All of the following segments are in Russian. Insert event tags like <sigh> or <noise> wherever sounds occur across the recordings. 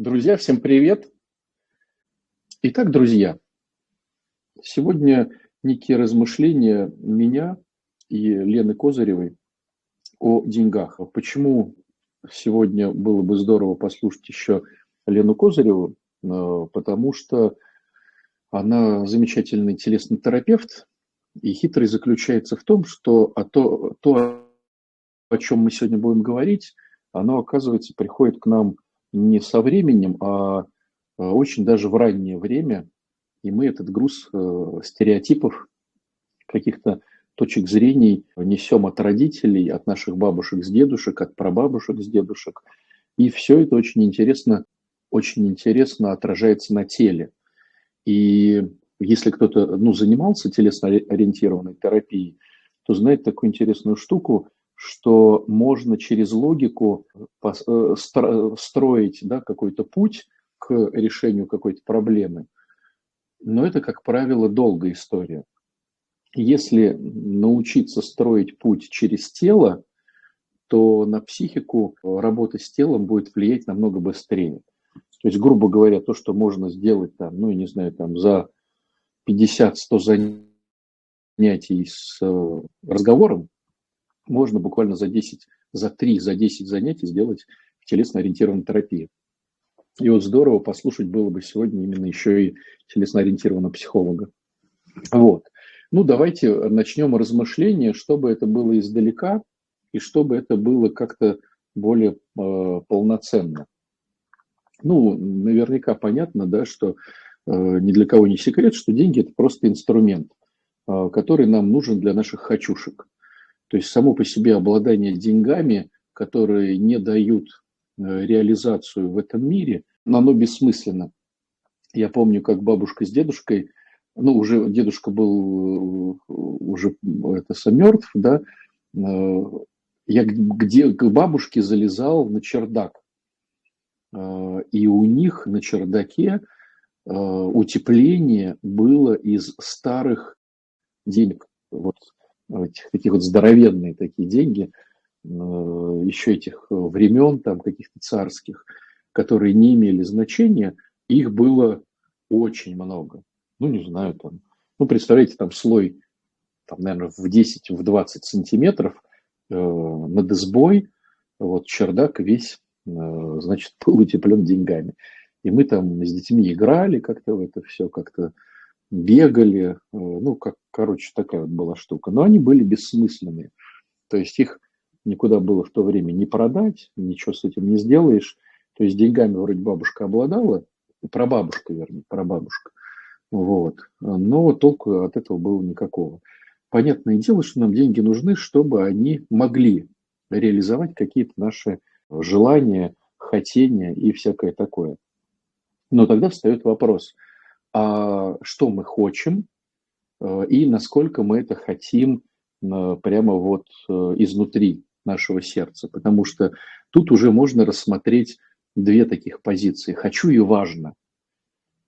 Друзья, всем привет! Итак, друзья, сегодня некие размышления меня и Лены Козыревой о деньгах. А почему сегодня было бы здорово послушать еще Лену Козыреву? Э, потому что она замечательный телесный терапевт, и хитрость заключается в том, что а то, то, о чем мы сегодня будем говорить, оно, оказывается, приходит к нам не со временем, а, а очень даже в раннее время, и мы этот груз э, стереотипов, каких-то точек зрений несем от родителей, от наших бабушек с дедушек, от прабабушек с дедушек. И все это очень интересно, очень интересно отражается на теле. И если кто-то ну, занимался телесно-ориентированной терапией, то знает такую интересную штуку – что можно через логику э, строить да, какой-то путь к решению какой-то проблемы. Но это, как правило, долгая история. Если научиться строить путь через тело, то на психику работа с телом будет влиять намного быстрее. То есть, грубо говоря, то, что можно сделать там, ну, не знаю, там за 50-100 занятий с э, разговором, можно буквально за 10, за 3, за 10 занятий сделать телесно-ориентированную терапию. И вот здорово послушать было бы сегодня именно еще и телесно-ориентированного психолога. Вот. Ну, давайте начнем размышления, чтобы это было издалека и чтобы это было как-то более э, полноценно. Ну, наверняка понятно, да, что э, ни для кого не секрет, что деньги – это просто инструмент, э, который нам нужен для наших хочушек. То есть само по себе обладание деньгами, которые не дают э, реализацию в этом мире, оно бессмысленно. Я помню, как бабушка с дедушкой, ну, уже дедушка был э, уже это мертв, да, э, я где к бабушке залезал на чердак. И у них на чердаке утепление было из старых денег. Вот такие вот здоровенные такие деньги, э, еще этих времен, там каких-то царских, которые не имели значения, их было очень много. Ну, не знаю, там, ну, представляете, там слой, там, наверное, в 10, в 20 сантиметров э, над избой, вот чердак весь, э, значит, <laughs> был утеплен деньгами. И мы там с детьми играли как-то в это все, как-то бегали, э, ну, как, короче, такая вот была штука. Но они были бессмысленные. То есть их никуда было в то время не продать, ничего с этим не сделаешь. То есть деньгами вроде бабушка обладала, прабабушка, вернее, прабабушка. Вот. Но толку от этого было никакого. Понятное дело, что нам деньги нужны, чтобы они могли реализовать какие-то наши желания, хотения и всякое такое. Но тогда встает вопрос – а что мы хотим э, и насколько мы это хотим э, прямо вот э, изнутри нашего сердца. Потому что тут уже можно рассмотреть две таких позиции. Хочу и важно.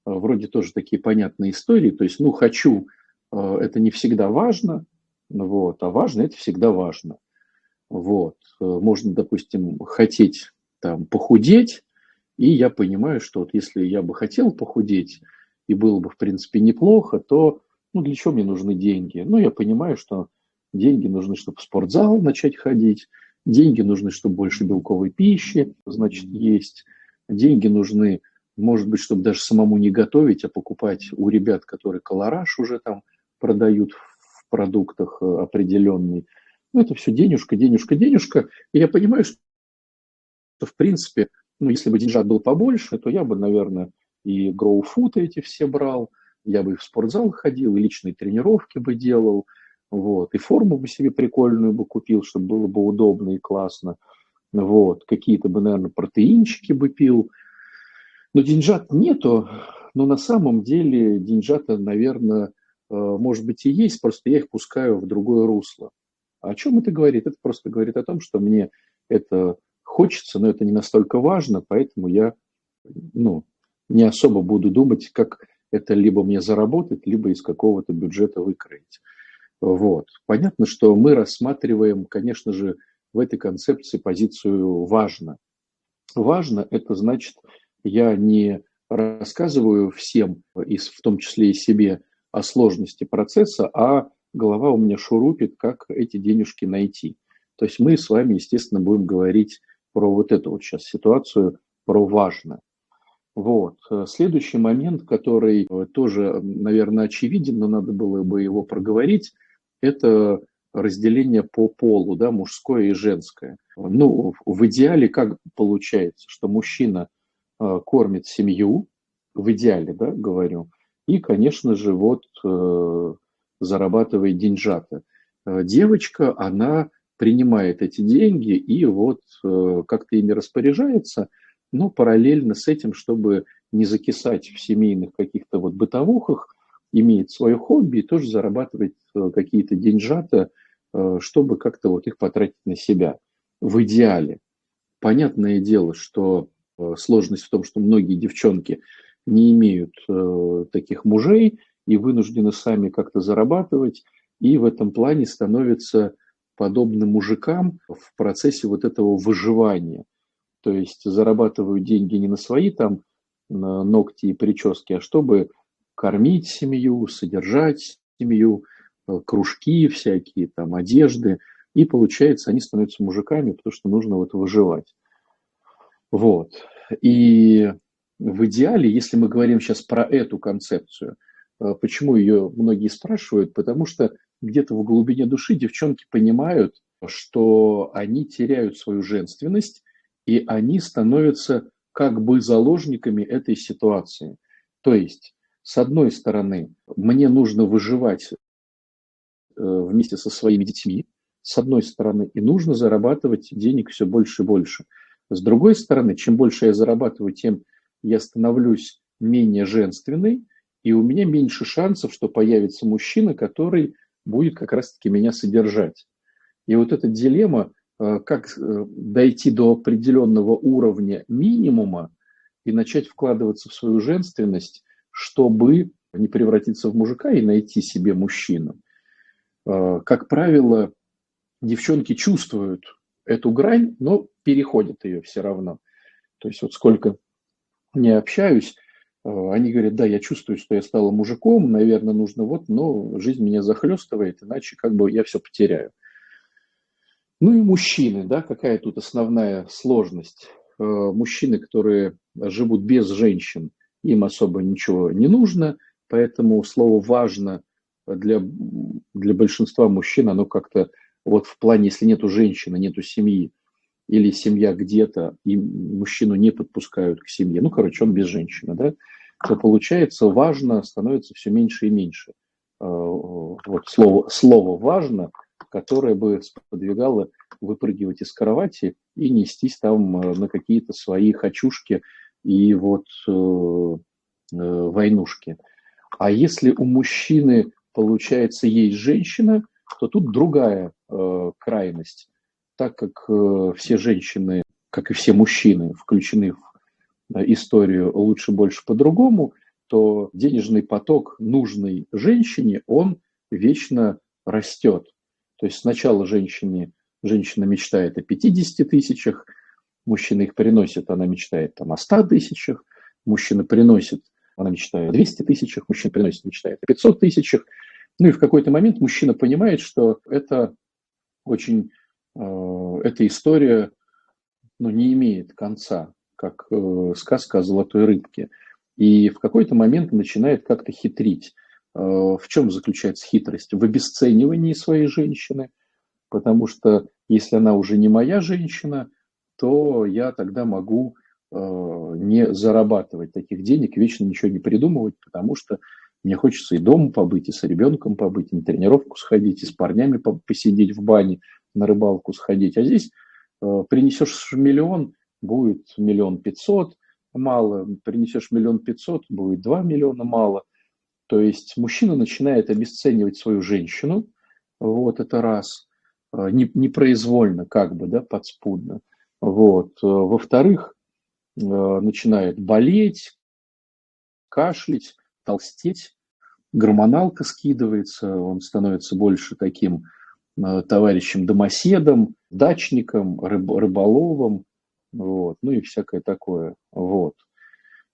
Вроде тоже такие понятные истории. То есть, ну, хочу – это не всегда важно, вот, а важно – это всегда важно. Вот. Можно, допустим, хотеть там, похудеть, и я понимаю, что вот если я бы хотел похудеть, и было бы, в принципе, неплохо, то ну, для чего мне нужны деньги? Ну, я понимаю, что деньги нужны, чтобы в спортзал начать ходить, деньги нужны, чтобы больше белковой пищи, значит, есть, деньги нужны, может быть, чтобы даже самому не готовить, а покупать у ребят, которые колораж уже там продают в продуктах э, определенный. Ну, это все денежка, денежка, денежка. И я понимаю, что, в принципе, ну, если бы деньжат был побольше, то я бы, наверное, и гроуфуты эти все брал, я бы и в спортзал ходил, и личные тренировки бы делал, вот, и форму бы себе прикольную бы купил, чтобы было бы удобно и классно, вот, какие-то бы, наверное, протеинчики бы пил, но деньжат нету, но на самом деле деньжата, наверное, э, может быть и есть, просто я их пускаю в другое русло. А о чем это говорит? Это просто говорит о том, что мне это хочется, но это не настолько важно, поэтому я ну, не особо буду думать, как это либо мне заработать, либо из какого-то бюджета выкроить. Вот. Понятно, что мы рассматриваем, конечно же, в этой концепции позицию «важно». Важно – это значит Я не рассказываю всем, в том числе и себе, о сложности процесса, а голова у меня шурупит, как эти денежки найти. То есть мы с вами, естественно, будем говорить про вот эту вот сейчас ситуацию, про важное. Вот. Следующий момент, который тоже, наверное, очевиден, но надо было бы его проговорить, это разделение по полу, да, мужское и женское. Ну, в идеале как получается, что мужчина э, кормит семью, в идеале, да, говорю, и, конечно же, вот э, зарабатывает деньжата. Э, девочка, она принимает эти деньги и вот э, как-то ими распоряжается, но параллельно с этим, чтобы не закисать в семейных каких-то вот бытовухах, имеет свое хобби и тоже зарабатывает э, какие-то деньжата, э, чтобы как-то вот их потратить на себя. В идеале. Понятное дело, что э, сложность в том, что многие девчонки не имеют таких мужей и вынуждены сами как-то зарабатывать, и в этом плане становятся подобны мужикам в процессе вот этого выживания. То есть зарабатывают деньги не на свои там ногти и прически, а чтобы кормить семью, содержать семью, э, кружки всякие, там, одежды. И получается, они становятся мужиками, потому что нужно вот выживать. Вот. И в идеале, если мы говорим сейчас про эту концепцию, э, почему ее многие спрашивают? Потому что где-то в глубине души девчонки понимают, что они теряют свою женственность, и они становятся как бы заложниками этой ситуации. То есть с одной стороны, мне нужно выживать э, вместе со своими детьми, с одной стороны, и нужно зарабатывать денег все больше и больше. С другой стороны, чем больше я зарабатываю, тем я становлюсь менее женственной, и у меня меньше шансов, что появится мужчина, который будет как раз-таки меня содержать. И вот эта дилемма, как э, дойти до определенного уровня минимума и начать вкладываться в свою женственность, чтобы не превратиться в мужика и найти себе мужчину. А, как правило, девчонки чувствуют эту грань, но переходят ее все равно. То есть вот сколько не общаюсь, они говорят, да, я чувствую, что я стала мужиком, наверное, нужно вот, но жизнь меня захлестывает, иначе как бы я все потеряю. Ну и мужчины, да, какая тут основная сложность? А, мужчины, которые живут без женщин – им особо ничего не нужно, поэтому слово «важно» для, для большинства мужчин, оно как-то вот в плане, если нету женщины, нету семьи, или семья где-то, и мужчину не подпускают к семье, ну, короче, он без женщины, да, то получается важно становится все меньше и меньше. А, вот слово, слово «важно», которое бы сподвигало выпрыгивать из кровати и нестись там э, на какие-то свои хочушки и вот э, э, войнушки. А если у мужчины, получается, есть женщина, то тут другая э, крайность. Так как э, все женщины, как и все мужчины, включены в э, историю лучше, больше, по-другому, то денежный поток нужной женщине, он вечно растет. То есть сначала женщине, женщина мечтает о 50 тысячах, мужчина их приносит, она мечтает там о 100 тысячах, мужчина приносит, она мечтает о 200 тысячах, мужчина приносит, мечтает о 500 тысячах. Ну и в какой-то момент мужчина понимает, что это очень, э, эта история ну, не имеет конца, как э, сказка о золотой рыбке. И в какой-то момент начинает как-то хитрить. Э, в чем заключается хитрость? В обесценивании своей женщины, потому что если она уже не моя женщина – то я тогда могу э, не зарабатывать таких денег, вечно ничего не придумывать, потому что мне хочется и дома побыть, и с ребенком побыть, и на тренировку сходить, и с парнями посидеть в бане, на рыбалку сходить. А здесь э, принесешь миллион, будет миллион пятьсот, мало, принесешь миллион пятьсот, будет два миллиона, мало. То есть мужчина начинает обесценивать свою женщину, вот это раз, э, непроизвольно, как бы, да, подспудно. Вот. Э, во-вторых, э, начинает болеть, кашлять, толстеть, гормоналка скидывается, он становится больше таким э, товарищем-домоседом, дачником, рыб, рыболовом, вот, ну и всякое такое. Вот.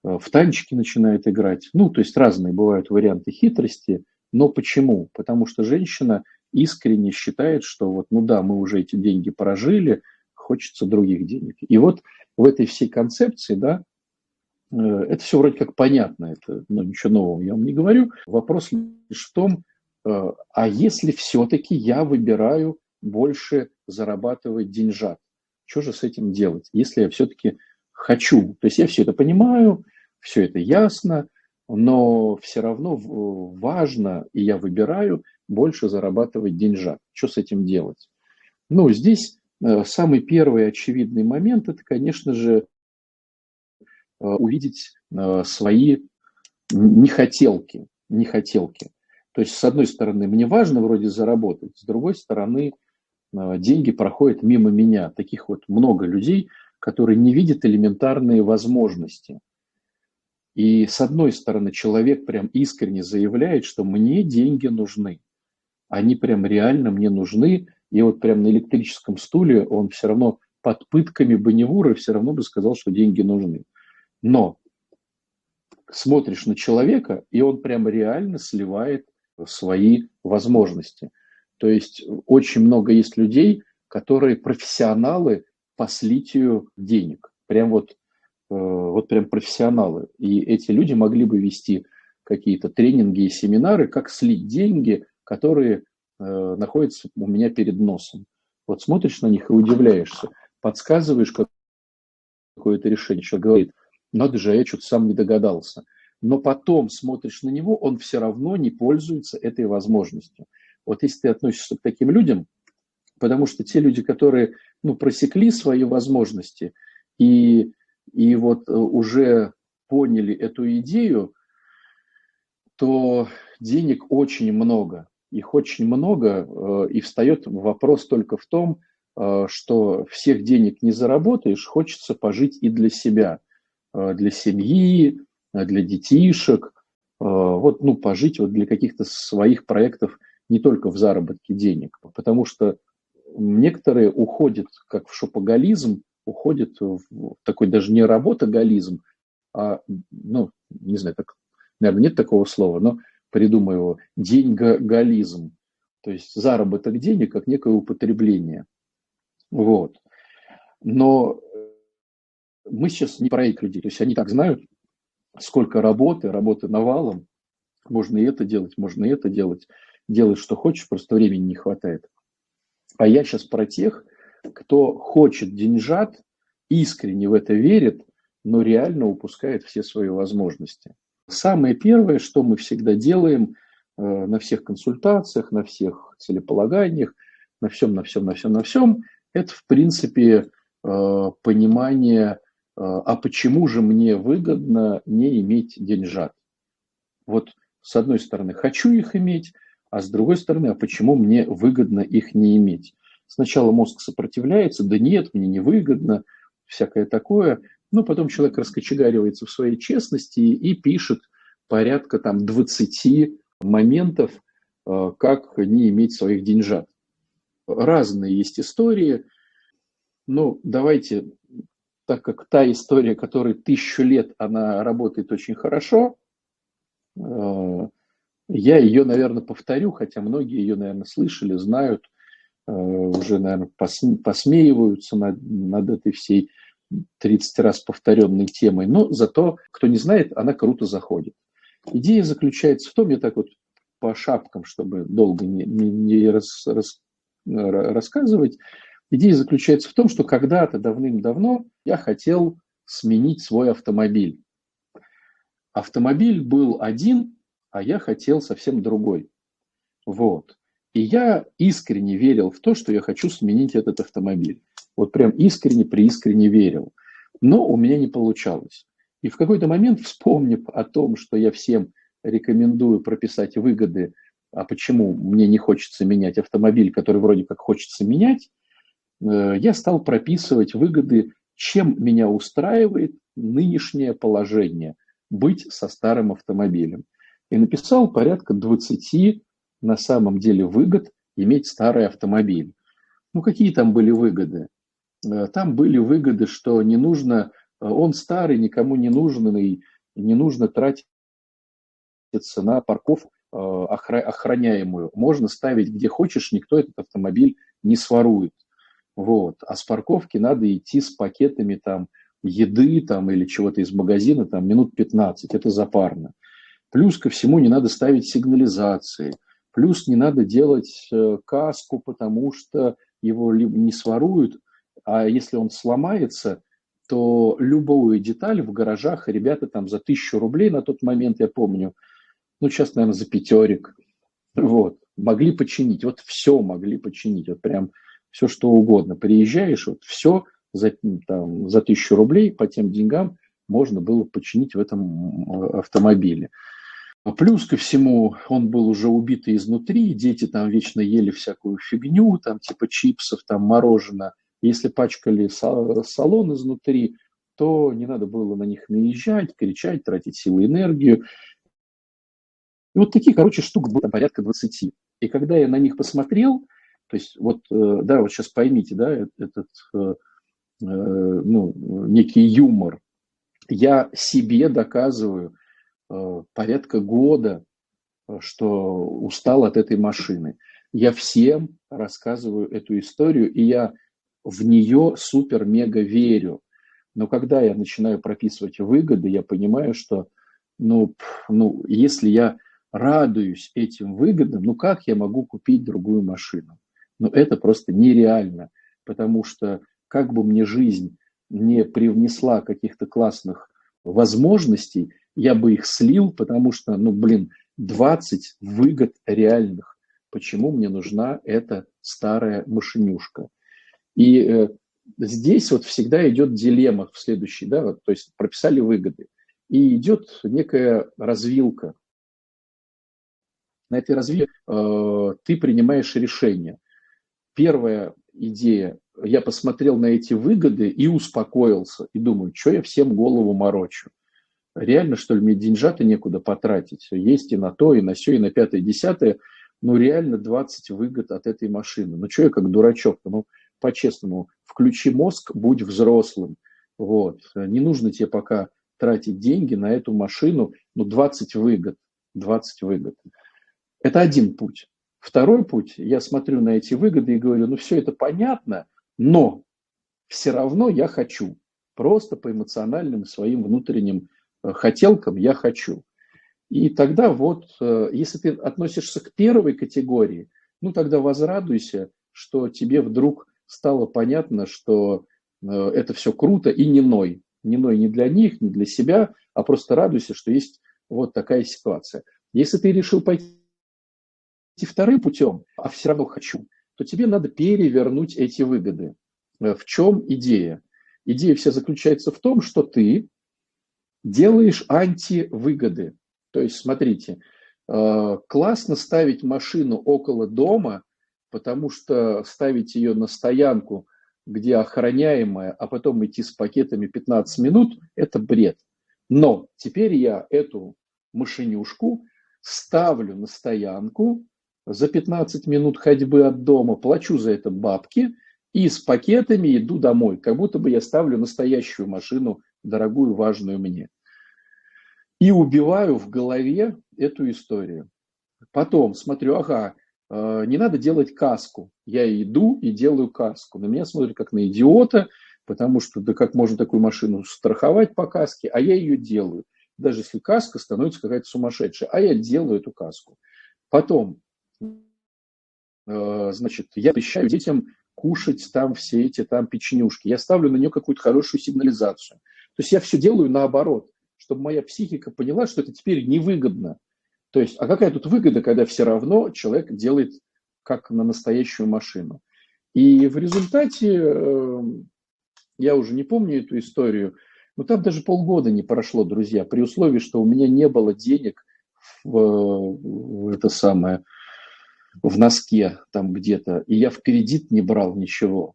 В танчики начинает играть. Ну, то есть разные бывают варианты хитрости. Но почему? Потому что женщина искренне считает, что вот, ну да, мы уже эти деньги прожили, хочется других денег. И вот в этой всей концепции, да, э, это все вроде как понятно, это ну, ничего нового я вам не говорю. Вопрос лишь в том, э, а если все-таки я выбираю больше зарабатывать деньжат, что же с этим делать, если я все-таки хочу? То есть я все это понимаю, все это ясно, но все равно важно, и я выбираю больше зарабатывать деньжат. Что с этим делать? Ну, здесь э, самый первый очевидный момент – это, конечно же, э, увидеть э, свои нехотелки, нехотелки. То есть, с одной стороны, мне важно вроде заработать, с другой стороны, деньги проходят мимо меня. Таких вот много людей, которые не видят элементарные возможности. И с одной стороны, человек прям искренне заявляет, что мне деньги нужны. Они прям реально мне нужны. И вот прям на электрическом стуле он все равно под пытками Бонневура все равно бы сказал, что деньги нужны. Но смотришь на человека, и он прям реально сливает свои возможности. То есть очень много есть людей, которые профессионалы по слитию денег. Прям вот Э, вот прям профессионалы. И эти люди могли бы вести какие-то тренинги и семинары, как слить деньги, которые э, находятся у меня перед носом. Вот смотришь на них и удивляешься, подсказываешь какое-то решение. Человек говорит, надо же, я что-то сам не догадался. Но потом смотришь на него, он все равно не пользуется этой возможностью. Вот если ты относишься к таким людям, потому что те люди, которые ну, просекли свои возможности и и вот э, уже поняли эту идею, то денег очень много. Их очень много, э, и встает вопрос только в том, э, что всех денег не заработаешь, хочется пожить и для себя, для семьи, для детишек, вот, ну, пожить вот для каких-то своих проектов не только в заработке денег, потому что некоторые уходят как в шопоголизм, уходит в такой даже не работоголизм, а, ну, не знаю, так, наверное, нет такого слова, но придумаю его, деньгоголизм. То есть заработок денег как некое употребление. Вот. Но мы сейчас не про этих людей. То есть они так знают, сколько работы, работы навалом. Можно и это делать, можно и это делать. Делай, что хочешь, просто времени не хватает. А я сейчас про тех, кто хочет деньжат, искренне в это верит, но реально упускает все свои возможности. Самое первое, что мы всегда делаем э, на всех консультациях, на всех целеполаганиях, на всем, на всем, на всем, на всем, это, в принципе, э, понимание, э, а почему же мне выгодно не иметь деньжат. Вот с одной стороны, хочу их иметь, а с другой стороны, а почему мне выгодно их не иметь. Сначала мозг сопротивляется, да нет, мне не выгодно, всякое такое. Но потом человек раскочегаривается в своей честности и пишет порядка там 20 моментов, э, как не иметь своих деньжат. Разные есть истории. Ну, давайте, так как та история, которая тысячу лет, она работает очень хорошо, э, я ее, наверное, повторю, хотя многие ее, наверное, слышали, знают – Э, уже, наверное, посмеиваются над, над этой всей 30 раз повторенной темой, но зато, кто не знает, она круто заходит. Идея заключается в том, я так вот по шапкам, чтобы долго не, не, не рас, рас, рассказывать, идея заключается в том, что когда-то давным-давно я хотел сменить свой автомобиль. Автомобиль был один, а я хотел совсем другой. Вот. И я искренне верил в то, что я хочу сменить этот автомобиль. Вот прям искренне, преискренне верил. Но у меня не получалось. И в какой-то момент, вспомнив о том, что я всем рекомендую прописать выгоды, а почему мне не хочется менять автомобиль, который вроде как хочется менять, э, я стал прописывать выгоды, чем меня устраивает нынешнее положение быть со старым автомобилем. И написал порядка 20 на самом деле выгод иметь старый автомобиль. Ну, какие там были выгоды? Э, там были выгоды, что не нужно он старый, никому не нужный, не нужно тратиться на парковку охраняемую. Можно ставить где хочешь, никто этот автомобиль не сворует. Вот. А с парковки надо идти с пакетами там еды там, или чего-то из магазина там, минут 15. Это запарно. Плюс ко всему не надо ставить сигнализации. Плюс не надо делать э, каску, потому что его не своруют, а если он сломается, то любую деталь в гаражах ребята там за тысячу рублей на тот момент, я помню, ну, сейчас, наверное, за пятерик, вот, могли починить. Вот все могли починить. Вот прям все, что угодно. Приезжаешь, вот все за, там, за тысячу рублей по тем деньгам можно было починить в этом автомобиле. А плюс ко всему, он был уже убитый изнутри, дети там вечно ели всякую фигню, там типа чипсов, там мороженое. Если пачкали салон изнутри, то не надо было на них наезжать, кричать, тратить силы и энергию. И вот таких, короче, штук было порядка 20. И когда я на них посмотрел, то есть вот, э, да, вот сейчас поймите, да, э, этот, э, ну, некий юмор. Я себе доказываю порядка года, что устал от этой машины. Я всем рассказываю эту историю, и я в нее супер-мега верю. Но когда я начинаю прописывать выгоды, я понимаю, что ну, ну, если я радуюсь этим выгодам, ну как я могу купить другую машину? Ну это просто нереально, потому что как бы мне жизнь не привнесла каких-то классных возможностей, я бы их слил, потому что, ну блин, 20 выгод реальных. Почему мне нужна эта старая машинюшка? И э, здесь вот всегда идет дилемма в следующей, да, вот, то есть прописали выгоды. И идет некая развилка на этой развилке э, ты принимаешь решение. Первая идея, я посмотрел на эти выгоды и успокоился, и думаю, что я всем голову морочу. Реально, что ли, мне деньжата некуда потратить? Есть и на то, и на все, и на пятое, и десятое. Ну, реально 20 выгод от этой машины. Ну, что я как дурачок? Ну, по-честному, включи мозг, будь взрослым. Вот. Не нужно тебе пока тратить деньги на эту машину. Ну, 20 выгод. 20 выгод. Это один путь. Второй путь, я смотрю на эти выгоды и говорю, ну все это понятно, но все равно я хочу. Просто по эмоциональным своим внутренним хотелкам я хочу. И тогда вот, э, если ты относишься к первой категории, ну тогда возрадуйся, что тебе вдруг стало понятно, что э, это все круто и не ной. Не ной не для них, не для себя, а просто радуйся, что есть вот такая ситуация. Если ты решил пойти вторым путем, а все равно хочу, то тебе надо перевернуть эти выгоды. Э, в чем идея? Идея вся заключается в том, что ты делаешь антивыгоды. То есть, смотрите, э, классно ставить машину около дома, потому что ставить ее на стоянку, где охраняемая, а потом идти с пакетами 15 минут – это бред. Но теперь я эту машинюшку ставлю на стоянку, за 15 минут ходьбы от дома, плачу за это бабки и с пакетами иду домой, как будто бы я ставлю настоящую машину, дорогую, важную мне. И убиваю в голове эту историю. Потом смотрю, ага, э, не надо делать каску. Я иду и делаю каску. На меня смотрят как на идиота, потому что да как можно такую машину страховать по каске, а я ее делаю. Даже если каска становится какая-то сумасшедшая, а я делаю эту каску. Потом Э, значит, я обещаю детям кушать там все эти там печенюшки. Я ставлю на нее какую-то хорошую сигнализацию. То есть я все делаю наоборот, чтобы моя психика поняла, что это теперь невыгодно. То есть, а какая тут выгода, когда все равно человек делает как на настоящую машину. И в результате, э, я уже не помню эту историю, но там даже полгода не прошло, друзья, при условии, что у меня не было денег в, в это самое, в носке там где-то, и я в кредит не брал ничего.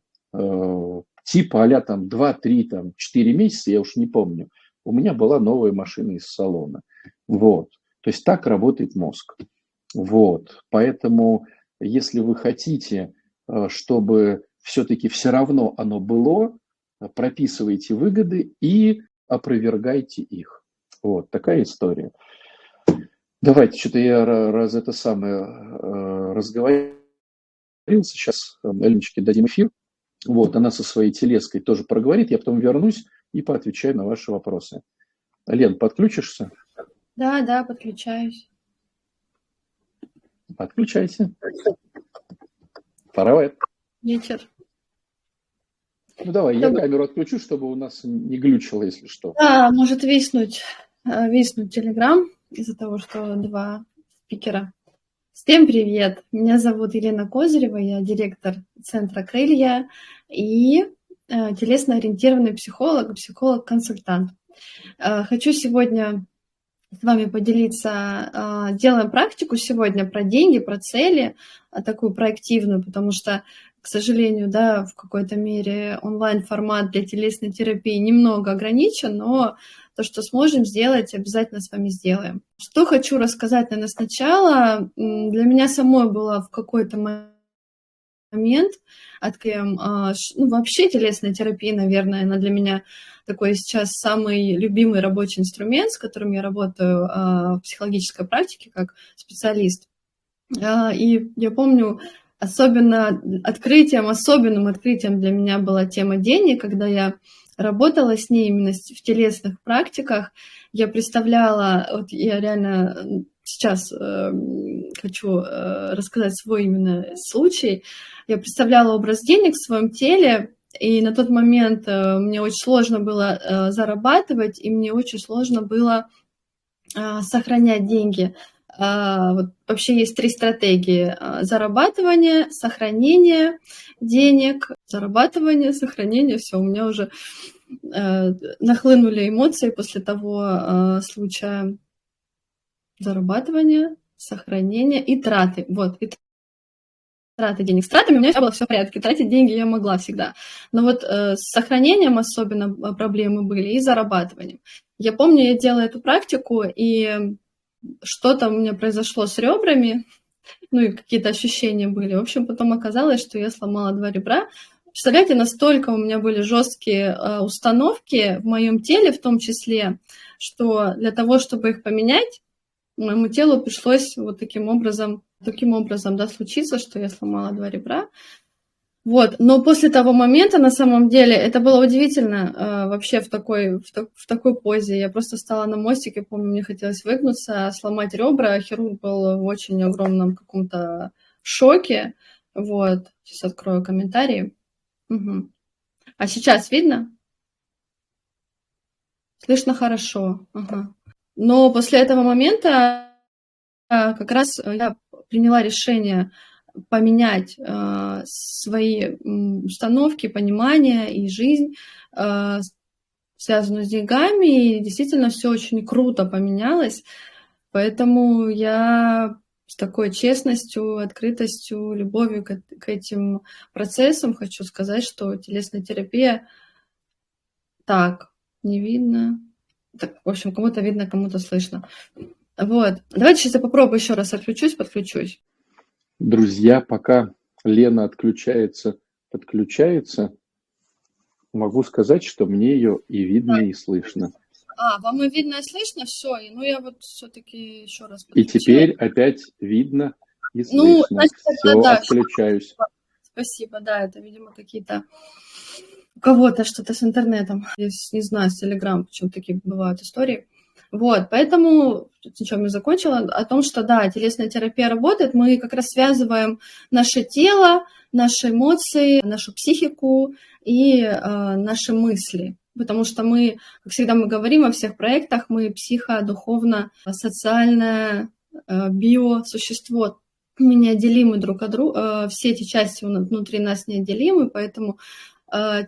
Э, типа а там 2-3, там 4 месяца, я уж не помню, у меня была новая машина из салона. Вот. То есть так работает мозг. Вот. Поэтому, если вы хотите, э, чтобы все-таки все равно оно было, прописывайте выгоды и опровергайте их. Вот такая история. Давайте, что-то я раз это самое э, разговаривался, сейчас Эленочке дадим эфир. Вот, она со своей телеской тоже проговорит, я потом вернусь и поотвечаю на ваши вопросы. Лен, подключишься? Да, да, подключаюсь. Подключайся. Пора. Вечер. Ну давай, я камеру отключу, чтобы у нас не глючило, если что. Да, может виснуть, э, виснуть Телеграм из-за того, что два спикера. Всем привет! Меня зовут Елена Козырева, я директор Центра Крылья и э, телесно-ориентированный психолог, психолог-консультант. Э, хочу сегодня с вами поделиться. Делаем практику сегодня про деньги, про цели, такую проактивную, потому что к сожалению, да, в какой-то мере онлайн-формат для телесной терапии немного ограничен, но то, что сможем сделать, обязательно с вами сделаем. Что хочу рассказать, наверное, сначала. Для меня самой было в какой-то момент открыем, а, ну, вообще телесная терапия, наверное, она для меня такой сейчас самый любимый рабочий инструмент, с которым я работаю а, в психологической практике как специалист. А, и я помню, Особенно открытием, особенным открытием для меня была тема денег, когда я работала с ней именно в телесных практиках. Я представляла, вот я реально сейчас э, хочу э, рассказать свой именно случай. Я представляла образ денег в своем теле, и на тот момент э, мне очень сложно было э, зарабатывать, и мне очень сложно было э, сохранять деньги. А, вот вообще есть три стратегии. А, зарабатывание, сохранение денег, зарабатывание, сохранение. Все, у меня уже э, нахлынули эмоции после того э, случая. Зарабатывание, сохранение и траты. Вот, и траты денег. С тратами у меня было все в порядке, тратить деньги я могла всегда. Но вот э, с сохранением особенно проблемы были и зарабатыванием. Я помню, я делала эту практику, и что-то у меня произошло с ребрами, ну и какие-то ощущения были. В общем, потом оказалось, что я сломала два ребра. Представляете, настолько у меня были жесткие э, установки в моем теле, в том числе, что для того, чтобы их поменять, моему телу пришлось вот таким образом, таким образом, да, случиться, что я сломала два ребра. Вот, но после того момента, на самом деле, это было удивительно э, вообще в такой, в, так, в такой позе. Я просто стала на мостике, помню, мне хотелось выгнуться, сломать ребра. Хирург был в очень огромном каком-то шоке. Вот, сейчас открою комментарии. Угу. А сейчас видно? Слышно хорошо. Ага. Но после этого момента э, как раз я приняла решение поменять э, свои установки, понимание и жизнь, э, связанную с деньгами, и действительно все очень круто поменялось. Поэтому я с такой честностью, открытостью, любовью к, к этим процессам хочу сказать, что телесная терапия так, не видно. Так, в общем, кому-то видно, кому-то слышно. Вот. Давайте сейчас я попробую еще раз отключусь, подключусь. Друзья, пока Лена отключается, подключается, могу сказать, что мне ее и видно, и слышно. А, вам и видно, и слышно? Все, ну я вот все-таки еще раз И теперь опять видно и ну, слышно. Ну, значит, Все, да, отключаюсь. Спасибо, да, это, видимо, какие-то... У кого-то что-то с интернетом. Я не знаю, с Telegram, почему такие бывают истории. Вот, поэтому, на чем я закончила, о том, что да, телесная терапия работает, мы как раз связываем наше тело, наши эмоции, нашу психику и э, наши мысли. Потому что мы, как всегда мы говорим во всех проектах, мы психо, духовно, социальное, э, биосущество. Мы неотделимы друг от друга, э, все эти части внутри нас неотделимы, поэтому Э,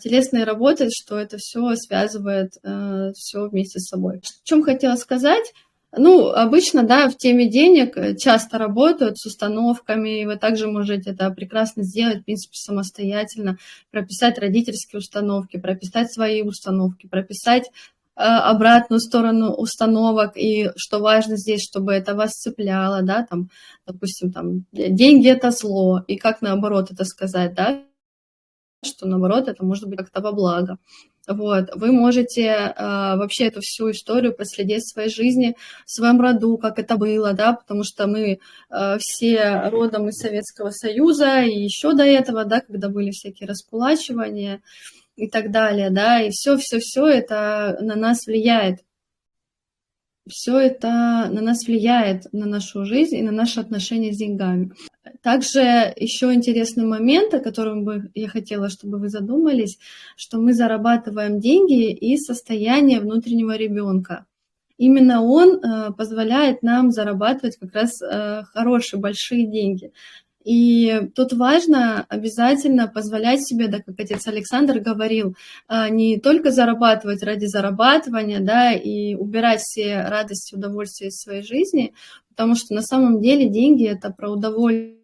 телесной работы, что это все связывает э, все вместе с собой. О чем хотела сказать? Ну, обычно, да, в теме денег э, часто работают с установками, и вы также можете это прекрасно сделать, в принципе, самостоятельно, прописать родительские установки, прописать свои установки, прописать обратную сторону установок, и что важно здесь, чтобы это вас цепляло, да, там, допустим, там, деньги – это зло, и как наоборот это сказать, да, что наоборот это может быть как-то во благо. Вот. Вы можете э, вообще эту всю историю проследить в своей жизни, в своем роду, как это было, да, потому что мы э, все родом из Советского Союза и еще до этого, да, когда были всякие раскулачивания и так далее, да, и все-все-все это на нас влияет. Все это на нас влияет, на нашу жизнь и на наши отношения с деньгами. Также еще интересный момент, о котором бы я хотела, чтобы вы задумались, что мы зарабатываем деньги из состояния внутреннего ребенка. Именно он э, позволяет нам зарабатывать как раз э, хорошие, большие деньги. И тут важно обязательно позволять себе, да, как отец Александр говорил, э, не только зарабатывать ради зарабатывания, да, и убирать все радости, удовольствия из своей жизни, потому что на самом деле деньги это про удовольствие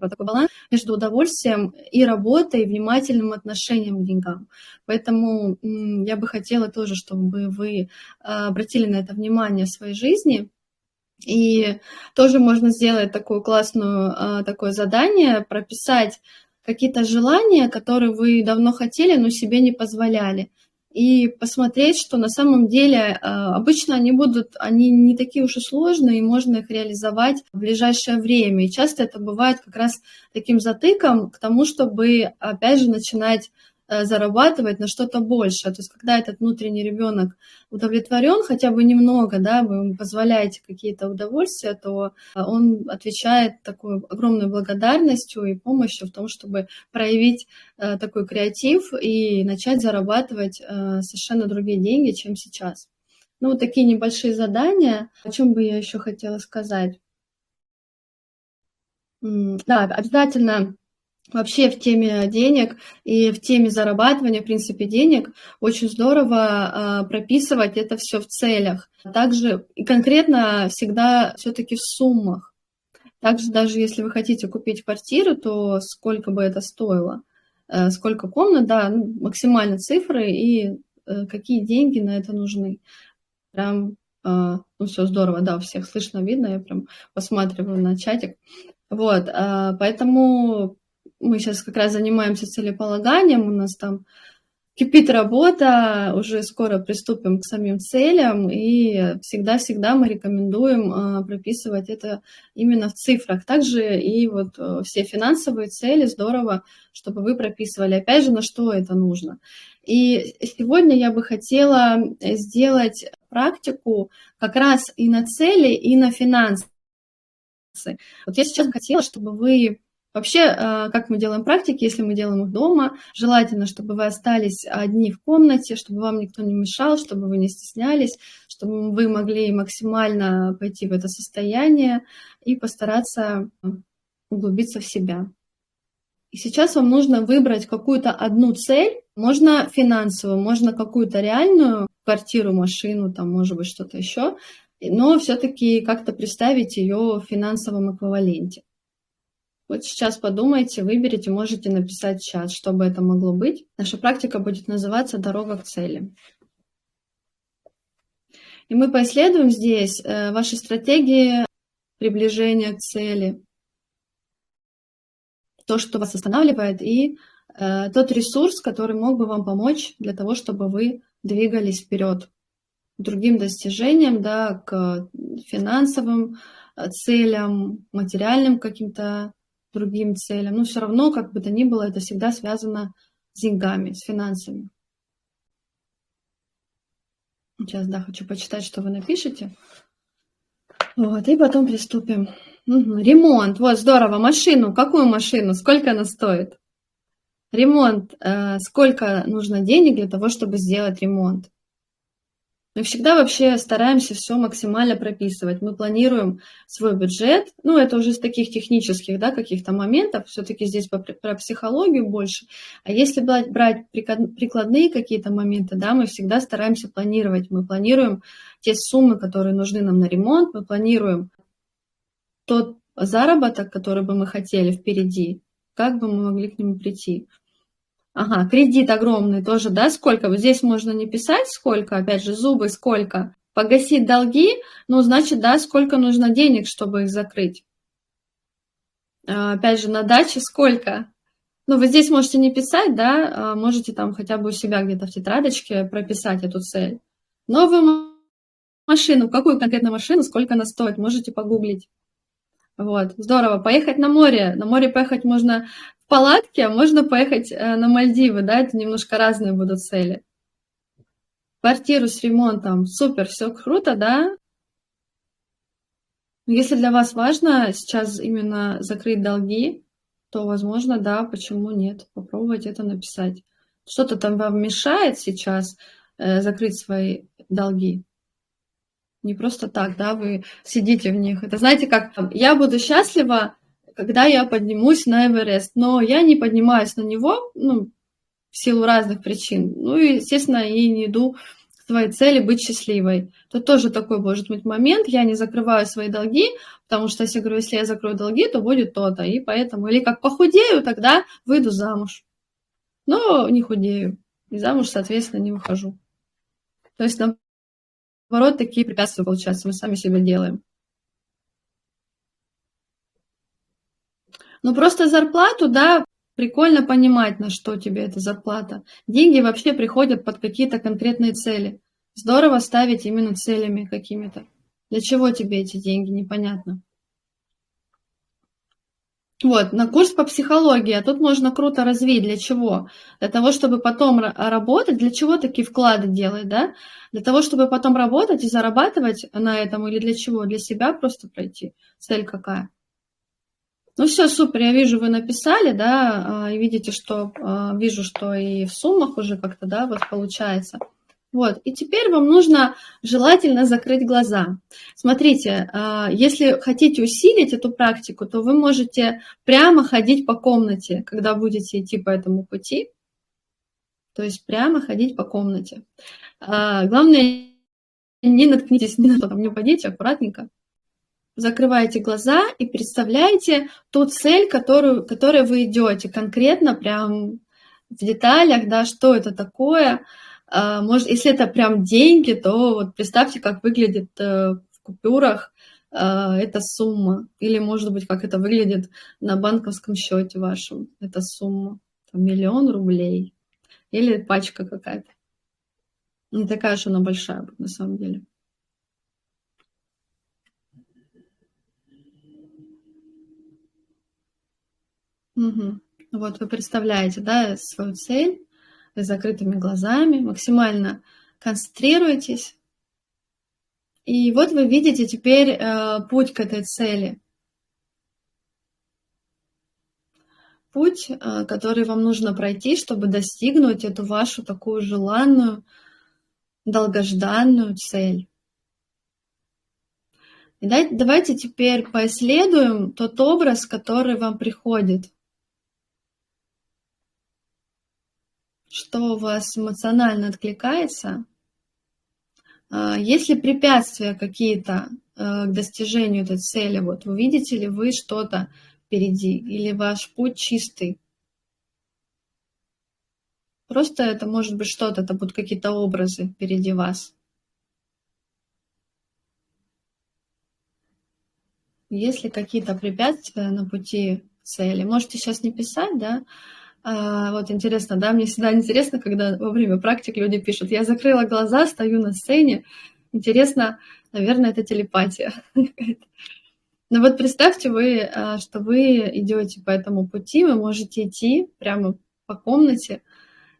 про такой баланс между удовольствием и работой, и внимательным отношением к деньгам. Поэтому я бы хотела тоже, чтобы вы а, обратили на это внимание в своей жизни. И тоже можно сделать такую классную, а, такое задание, прописать какие-то желания, которые вы давно хотели, но себе не позволяли и посмотреть, что на самом деле а, обычно они будут, они не такие уж и сложные, и можно их реализовать в ближайшее время. И часто это бывает как раз таким затыком к тому, чтобы, опять же, начинать зарабатывать на что-то большее. То есть, когда этот внутренний ребенок удовлетворен хотя бы немного, да, вы ему позволяете какие-то удовольствия, то э, он отвечает такой огромной благодарностью и помощью в том, чтобы проявить э, такой креатив и начать зарабатывать совершенно другие деньги, чем сейчас. Ну, вот такие небольшие задания. О чем бы я еще хотела сказать? Да, обязательно Вообще в теме денег и в теме зарабатывания, в принципе, денег очень здорово э, прописывать это все в целях. Также и конкретно всегда все-таки в суммах. Также даже если вы хотите купить квартиру, то сколько бы это стоило, э, сколько комнат, да, ну, максимально цифры и э, какие деньги на это нужны. Прям, э, ну все здорово, да, всех слышно, видно, я прям посматриваю на чатик. Вот, э, поэтому мы сейчас как раз занимаемся целеполаганием, у нас там кипит работа, уже скоро приступим к самим целям, и всегда-всегда мы рекомендуем а, прописывать это именно в цифрах. Также и вот э, все финансовые цели здорово, чтобы вы прописывали, опять же, на что это нужно. И сегодня я бы хотела сделать практику как раз и на цели, и на финансы. Вот я сейчас хотела, чтобы вы Вообще, э, как мы делаем практики, если мы делаем их дома, желательно, чтобы вы остались одни в комнате, чтобы вам никто не мешал, чтобы вы не стеснялись, чтобы вы могли максимально пойти в это состояние и постараться углубиться в себя. И сейчас вам нужно выбрать какую-то одну цель, можно финансовую, можно какую-то реальную квартиру, машину, там, может быть, что-то еще, но все-таки как-то представить ее в финансовом эквиваленте. Вот сейчас подумайте, выберите, можете написать чат, что бы это могло быть. Наша практика будет называться «Дорога к цели». И мы поисследуем здесь э, ваши стратегии приближения к цели, то, что вас останавливает, и э, тот ресурс, который мог бы вам помочь для того, чтобы вы двигались вперед к другим достижениям, да, к финансовым э, целям, материальным каким-то другим целям. Но все равно, как бы то ни было, это всегда связано с деньгами, с финансами. Сейчас, да, хочу почитать, что вы напишете. Вот, и потом приступим. Угу. Ремонт. Вот, здорово. Машину. Какую машину? Сколько она стоит? Ремонт. Э, сколько нужно денег для того, чтобы сделать ремонт? Мы всегда вообще стараемся все максимально прописывать. Мы планируем свой бюджет. Ну, это уже с таких технических, да, каких-то моментов. Все-таки здесь про, про психологию больше. А если брать, брать прикладные какие-то моменты, да, мы всегда стараемся планировать. Мы планируем те суммы, которые нужны нам на ремонт. Мы планируем тот заработок, который бы мы хотели впереди, как бы мы могли к нему прийти. Ага, кредит огромный тоже, да, сколько? Вот здесь можно не писать сколько, опять же, зубы сколько. Погасить долги, ну, значит, да, сколько нужно денег, чтобы их закрыть. А, опять же, на даче сколько? Ну, вы здесь можете не писать, да, а можете там хотя бы у себя где-то в тетрадочке прописать эту цель. Новую машину, какую конкретно машину, сколько она стоит, можете погуглить. Вот, здорово. Поехать на море. На море поехать можно палатке, а можно поехать э, на Мальдивы, да, это немножко разные будут цели. Квартиру с ремонтом, супер, все круто, да. Если для вас важно сейчас именно закрыть долги, то, возможно, да, почему нет? Попробовать это написать. Что-то там вам мешает сейчас э, закрыть свои долги. Не просто так, да, вы сидите в них. Это знаете, как я буду счастлива, когда я поднимусь на Эверест, но я не поднимаюсь на него, ну, в силу разных причин. Ну и, естественно, и не иду к своей цели быть счастливой. Тут тоже такой может быть момент, я не закрываю свои долги, потому что если, говорю, если я закрою долги, то будет то-то, и поэтому, или как похудею, тогда выйду замуж. Но не худею, и замуж, соответственно, не выхожу. То есть, наоборот, такие препятствия, получается, мы сами себе делаем. Ну, просто зарплату, да, прикольно понимать, на что тебе эта зарплата. Деньги вообще приходят под какие-то конкретные цели. Здорово ставить именно целями какими-то. Для чего тебе эти деньги, непонятно. Вот, на курс по психологии, а тут можно круто развить. Для чего? Для того, чтобы потом работать. Для чего такие вклады делать, да? Для того, чтобы потом работать и зарабатывать на этом или для чего? Для себя просто пройти. Цель какая? Ну все, супер, я вижу, вы написали, да, а, и видите, что, а, вижу, что и в суммах уже как-то, да, вот получается. Вот, и теперь вам нужно желательно закрыть глаза. Смотрите, а, если хотите усилить эту практику, то вы можете прямо ходить по комнате, когда будете идти по этому пути. То есть прямо ходить по комнате. Главное, не наткнитесь ни на что там, не упадите, аккуратненько. Закрываете глаза и представляете ту цель, которую, которой вы идете, конкретно прям в деталях, да, что это такое, а, может, если это прям деньги, то вот представьте, как выглядит э, в купюрах а, эта сумма. Или, может быть, как это выглядит на банковском счете вашем, эта сумма. Там, миллион рублей. Или пачка какая-то. Не такая уж она большая, на самом деле. Угу. Вот вы представляете, да, свою цель, с закрытыми глазами, максимально концентрируйтесь. И вот вы видите теперь э, путь к этой цели. Путь, э, который вам нужно пройти, чтобы достигнуть эту вашу такую желанную, долгожданную цель. И давайте теперь поисследуем тот образ, который вам приходит. Что у вас эмоционально откликается. А, есть ли препятствия какие-то э, к достижению этой цели? Вот увидите ли вы что-то впереди или ваш путь чистый? Просто это может быть что-то, это будут какие-то образы впереди вас. Есть ли какие-то препятствия на пути цели? Можете сейчас не писать, да, а, вот интересно, да, мне всегда интересно, когда во время практик люди пишут, я закрыла глаза, стою на сцене. Интересно, наверное, это телепатия. <laughs> Но вот представьте вы, а, что вы идете по этому пути, вы можете идти прямо по комнате,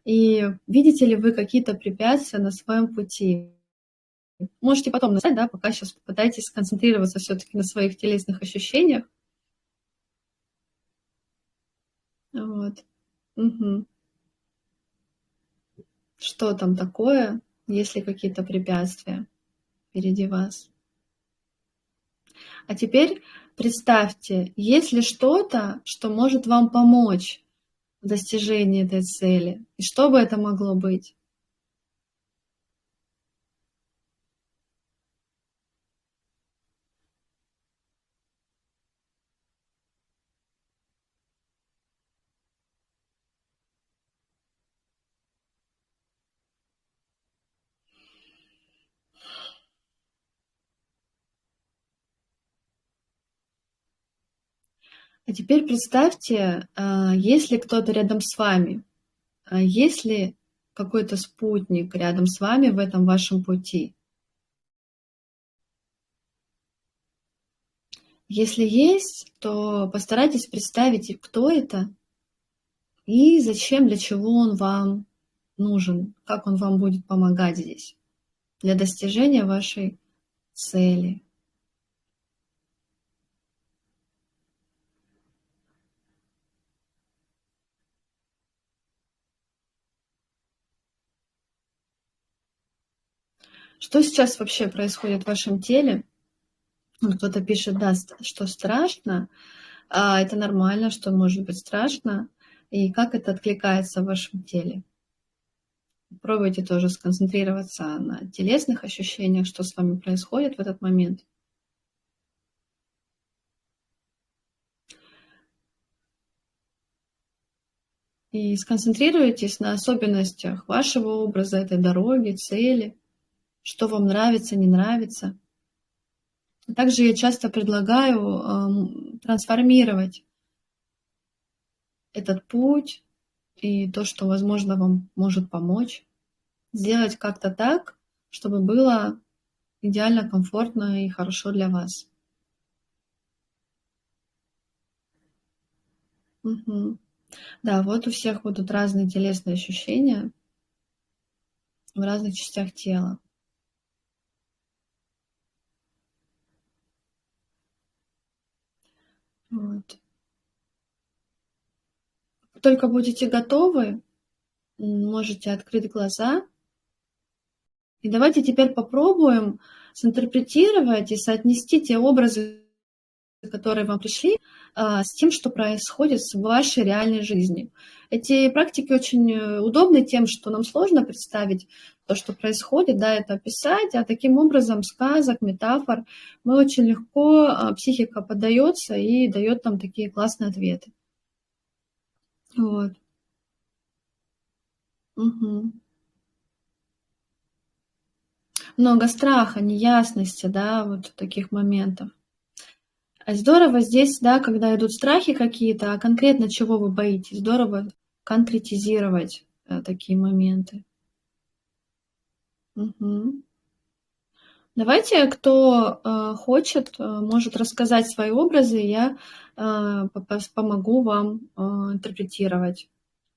и видите ли вы какие-то препятствия на своем пути? Можете потом написать, да, пока сейчас попытайтесь сконцентрироваться все-таки на своих телесных ощущениях. Вот. Мгм. Что там такое? Есть ли какие-то препятствия впереди вас? А теперь представьте, есть ли что-то, что может вам помочь в достижении этой цели? И что бы это могло быть? А теперь представьте, а, есть ли кто-то рядом с вами, а есть ли какой-то спутник рядом с вами в этом вашем пути. Если есть, то постарайтесь представить, кто это и зачем, для чего он вам нужен, как он вам будет помогать здесь для достижения вашей цели. Что сейчас вообще происходит в вашем теле? Кто-то пишет, да, что страшно. А это нормально, что может быть страшно. И как это откликается в вашем теле? Пробуйте тоже сконцентрироваться на телесных ощущениях, что с вами происходит в этот момент. И сконцентрируйтесь на особенностях вашего образа, этой дороги, цели что вам нравится, не нравится. Также я часто предлагаю э, трансформировать этот путь и то, что, возможно, вам может помочь, сделать как-то так, чтобы было идеально комфортно и хорошо для вас. Угу. Да, вот у всех будут разные телесные ощущения в разных частях тела. Вот. Только будете готовы, можете открыть глаза. И давайте теперь попробуем синтерпретировать и соотнести те образы, которые вам пришли, а, с тем, что происходит в вашей реальной жизни. Эти практики очень э, удобны тем, что нам сложно представить то, что происходит, да, это описать, а таким образом сказок, метафор мы очень легко, а, психика поддается и дает нам такие классные ответы. Вот. Угу. Много страха, неясности, да, вот таких моментов. Здорово здесь, да, когда идут страхи какие-то, а конкретно чего вы боитесь, здорово конкретизировать э, такие моменты. Угу. Давайте, кто э, хочет, э, может рассказать свои образы, я э, помогу вам э, интерпретировать.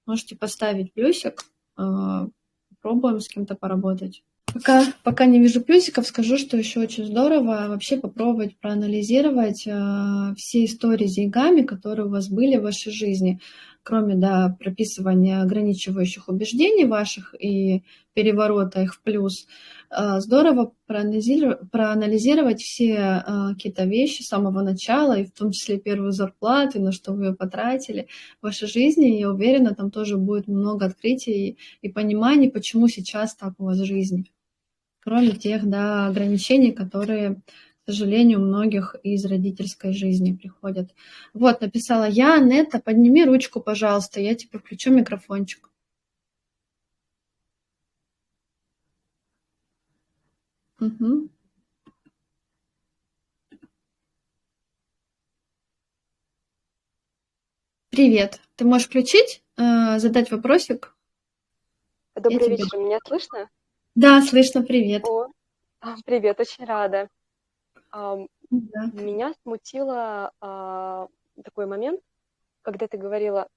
Можете поставить плюсик, э, пробуем с кем-то поработать. Пока, пока не вижу плюсиков, скажу, что еще очень здорово вообще попробовать проанализировать э, все истории с деньгами, которые у вас были в вашей жизни, кроме да, прописывания ограничивающих убеждений ваших и переворота их в плюс. Э, здорово проанализировать, проанализировать все э, какие-то вещи с самого начала, и в том числе первую зарплату, на что вы ее потратили в вашей жизни. Я уверена, там тоже будет много открытий и пониманий, почему сейчас так у вас в жизни кроме тех да, ограничений, которые, к сожалению, у многих из родительской жизни приходят. Вот, написала я, Нета, подними ручку, пожалуйста, я тебе включу микрофончик. Угу. Привет. Ты можешь включить, э, задать вопросик? Добрый вечер. Тебя... Меня слышно? Да, слышно, привет. О, а, привет, очень рада. Да. Меня смутило а, такой момент, когда ты говорила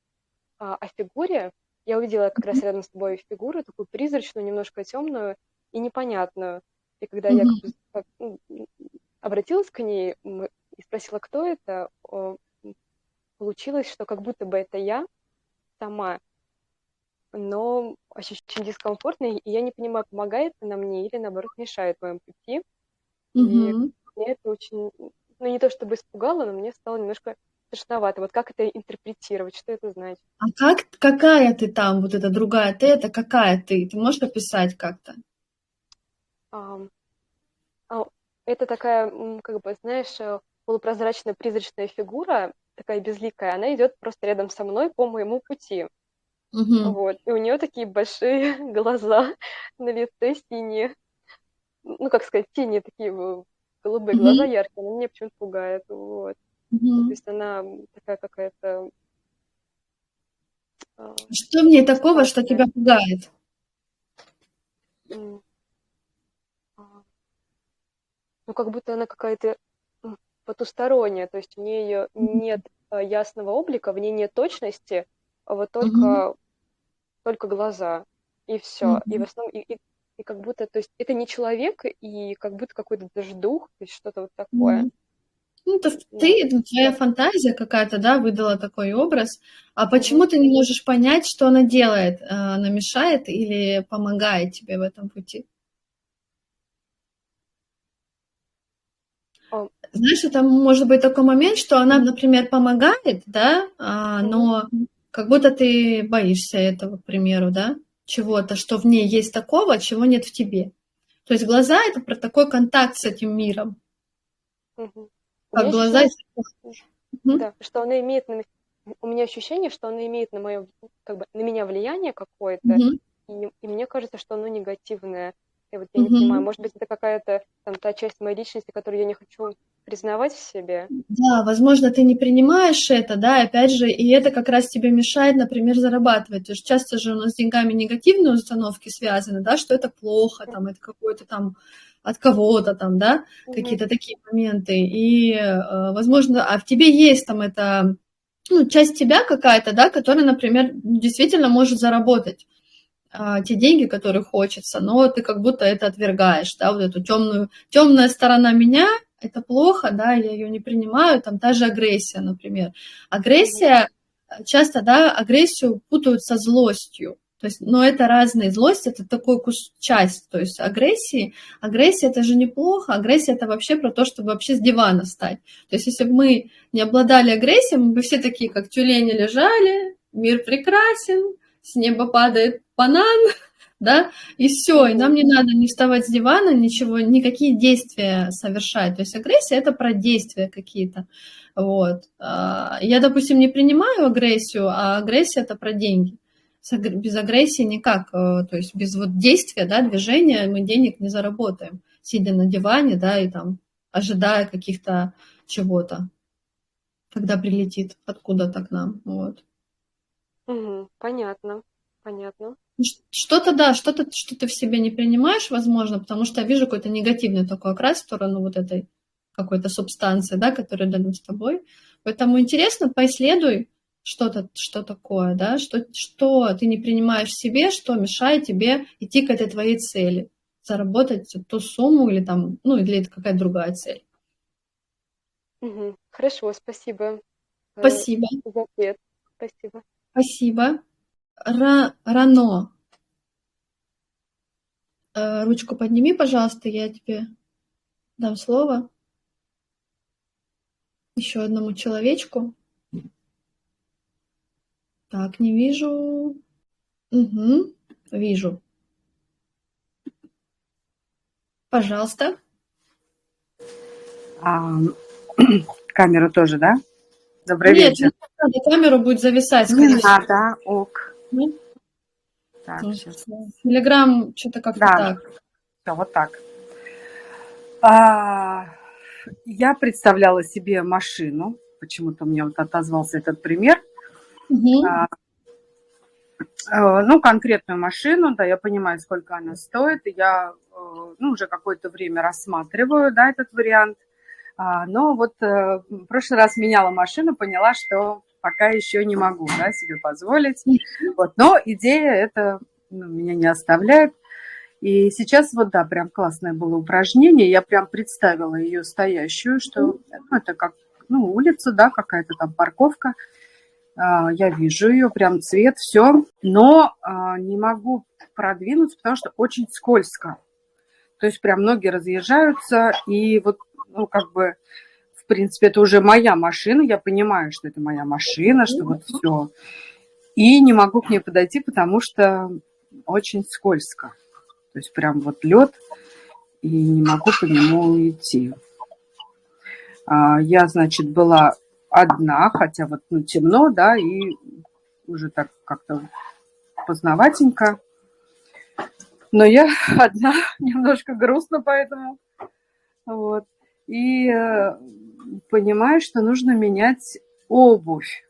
а, о фигуре. Я увидела как раз рядом с тобой фигуру, такую призрачную, немножко темную и непонятную. И когда я как обратилась к ней и спросила, кто это, получилось, что как будто бы это я сама но ощущение дискомфортное, и я не понимаю, помогает она мне или, наоборот, мешает моему пути. Угу. И мне это очень, ну, не то чтобы испугало, но мне стало немножко страшновато. Вот как это интерпретировать, что это значит? А как, какая ты там, вот эта другая ты, это какая ты? Ты можешь описать как-то? А, а, это такая, как бы, знаешь, э, полупрозрачная призрачная фигура, такая безликая, она идет просто рядом со мной по моему пути. Угу. Вот. И у нее такие большие <laughs> глаза на лице синие. Ну, как сказать, синие такие голубые угу. глаза яркие, она меня почему-то пугает. Вот. Mm-hmm. То есть она такая какая-то... А, что в ней такого, что тебя пугает? А, ну, как будто она какая-то потусторонняя, то есть у нее нет а, ясного облика, в ней нет точности, а вот только. Только глаза, и все. Mm-hmm. И в основном, и, и, и как будто, то есть это не человек, и как будто какой-то даже дух, то есть что-то вот такое. Mm-hmm. Ну, то ты, это твоя фантазия какая-то, да, выдала такой образ. А почему ты не можешь понять, что она делает? А, она мешает или помогает тебе в этом пути? Знаешь, это может быть такой момент, что она, например, помогает, да, а, но как будто ты боишься этого, к примеру, да, чего-то, что в ней есть такого, чего нет в тебе. То есть глаза это про такой контакт с этим миром. Угу. Как глаза. Ощущение, да, что она имеет на у меня ощущение, что она имеет на мое, как бы, на меня влияние какое-то, угу. и, и мне кажется, что оно негативное. Я вот я угу. не понимаю, может быть, это какая-то там та часть моей личности, которую я не хочу признавать в себе. Да, возможно, ты не принимаешь это, да, опять же, и это как раз тебе мешает, например, зарабатывать. То есть часто же у нас с деньгами негативные установки связаны, да, что это плохо, там, это какое-то там от кого-то там, да, mm какие-то такие моменты. И, э, возможно, а в тебе есть там это, ну, часть тебя какая-то, да, которая, например, действительно может заработать те деньги, которые хочется, но ты как будто это отвергаешь, да, вот эту темную, темная сторона меня, это плохо, да, я ее не принимаю, там та же агрессия, например. Агрессия, часто, да, агрессию путают со злостью, то есть, но это разные. Злость это такой кус часть, то есть агрессии. Агрессия это же неплохо. Агрессия это вообще про то, чтобы вообще с дивана встать. То есть, если бы мы не обладали агрессией, мы бы все такие, как тюлени, лежали, мир прекрасен, с неба падает банан, <laughs> да, и все, и нам не надо не вставать с дивана, ничего, никакие действия совершать. То есть агрессия это про действия какие-то. Вот. А, я, допустим, не принимаю агрессию, а агрессия это про деньги. Без агрессии никак, э, то есть без вот действия, да, движения мы денег не заработаем, сидя на диване, да, и там ожидая каких-то чего-то, когда прилетит откуда-то к нам, вот. Угу, понятно, понятно. Что-то, да, что-то, что ты в себе не принимаешь, возможно, потому что я вижу какой-то негативный такой окрас в сторону вот этой какой-то субстанции, да, которая рядом с тобой. Поэтому интересно, поисследуй что-то, что такое, да, что, что ты не принимаешь в себе, что мешает тебе идти к этой твоей цели, заработать ту сумму или там, ну, или это какая-то другая цель. Угу. Хорошо, спасибо. Э, спасибо. За ответ. Спасибо. Спасибо. Ра рано. Э, ручку подними, пожалуйста, я тебе дам слово. Еще одному человечку. Так, не вижу. Угу, вижу. Пожалуйста. А, <clears throat> камеру тоже, да? Добрый Нет, вечер. Нет, не надо, камеру будет зависать. Не надо, ок. Так, ну, сейчас. Телеграм что-то как-то да. так. Все, вот так. А, я представляла себе машину. Почему-то мне вот отозвался этот пример. Угу. А, а, ну, конкретную машину, да, я понимаю, сколько она стоит, и я э, ну, уже какое-то время рассматриваю, да, этот вариант. А, но вот э, в прошлый раз меняла машину, поняла, что пока еще не могу да, себе позволить. Вот. Но идея это ну, меня не оставляет. И сейчас вот, да, прям классное было упражнение. Я прям представила ее стоящую, что ну, это как ну, улица, да, какая-то там парковка. А, я вижу ее, прям цвет, все. Но а, не могу продвинуться, потому что очень скользко. То есть прям ноги разъезжаются, и вот, ну, как бы в принципе, это уже моя машина, я понимаю, что это моя машина, что вот все. И не могу к ней подойти, потому что очень скользко. То есть прям вот лед, и не могу по нему идти. А, я, значит, была одна, хотя вот ну, темно, да, и уже так как-то познаватенько. Но я <laughs> одна, <laughs> немножко грустно поэтому. Вот. И э, понимаю, что нужно менять обувь,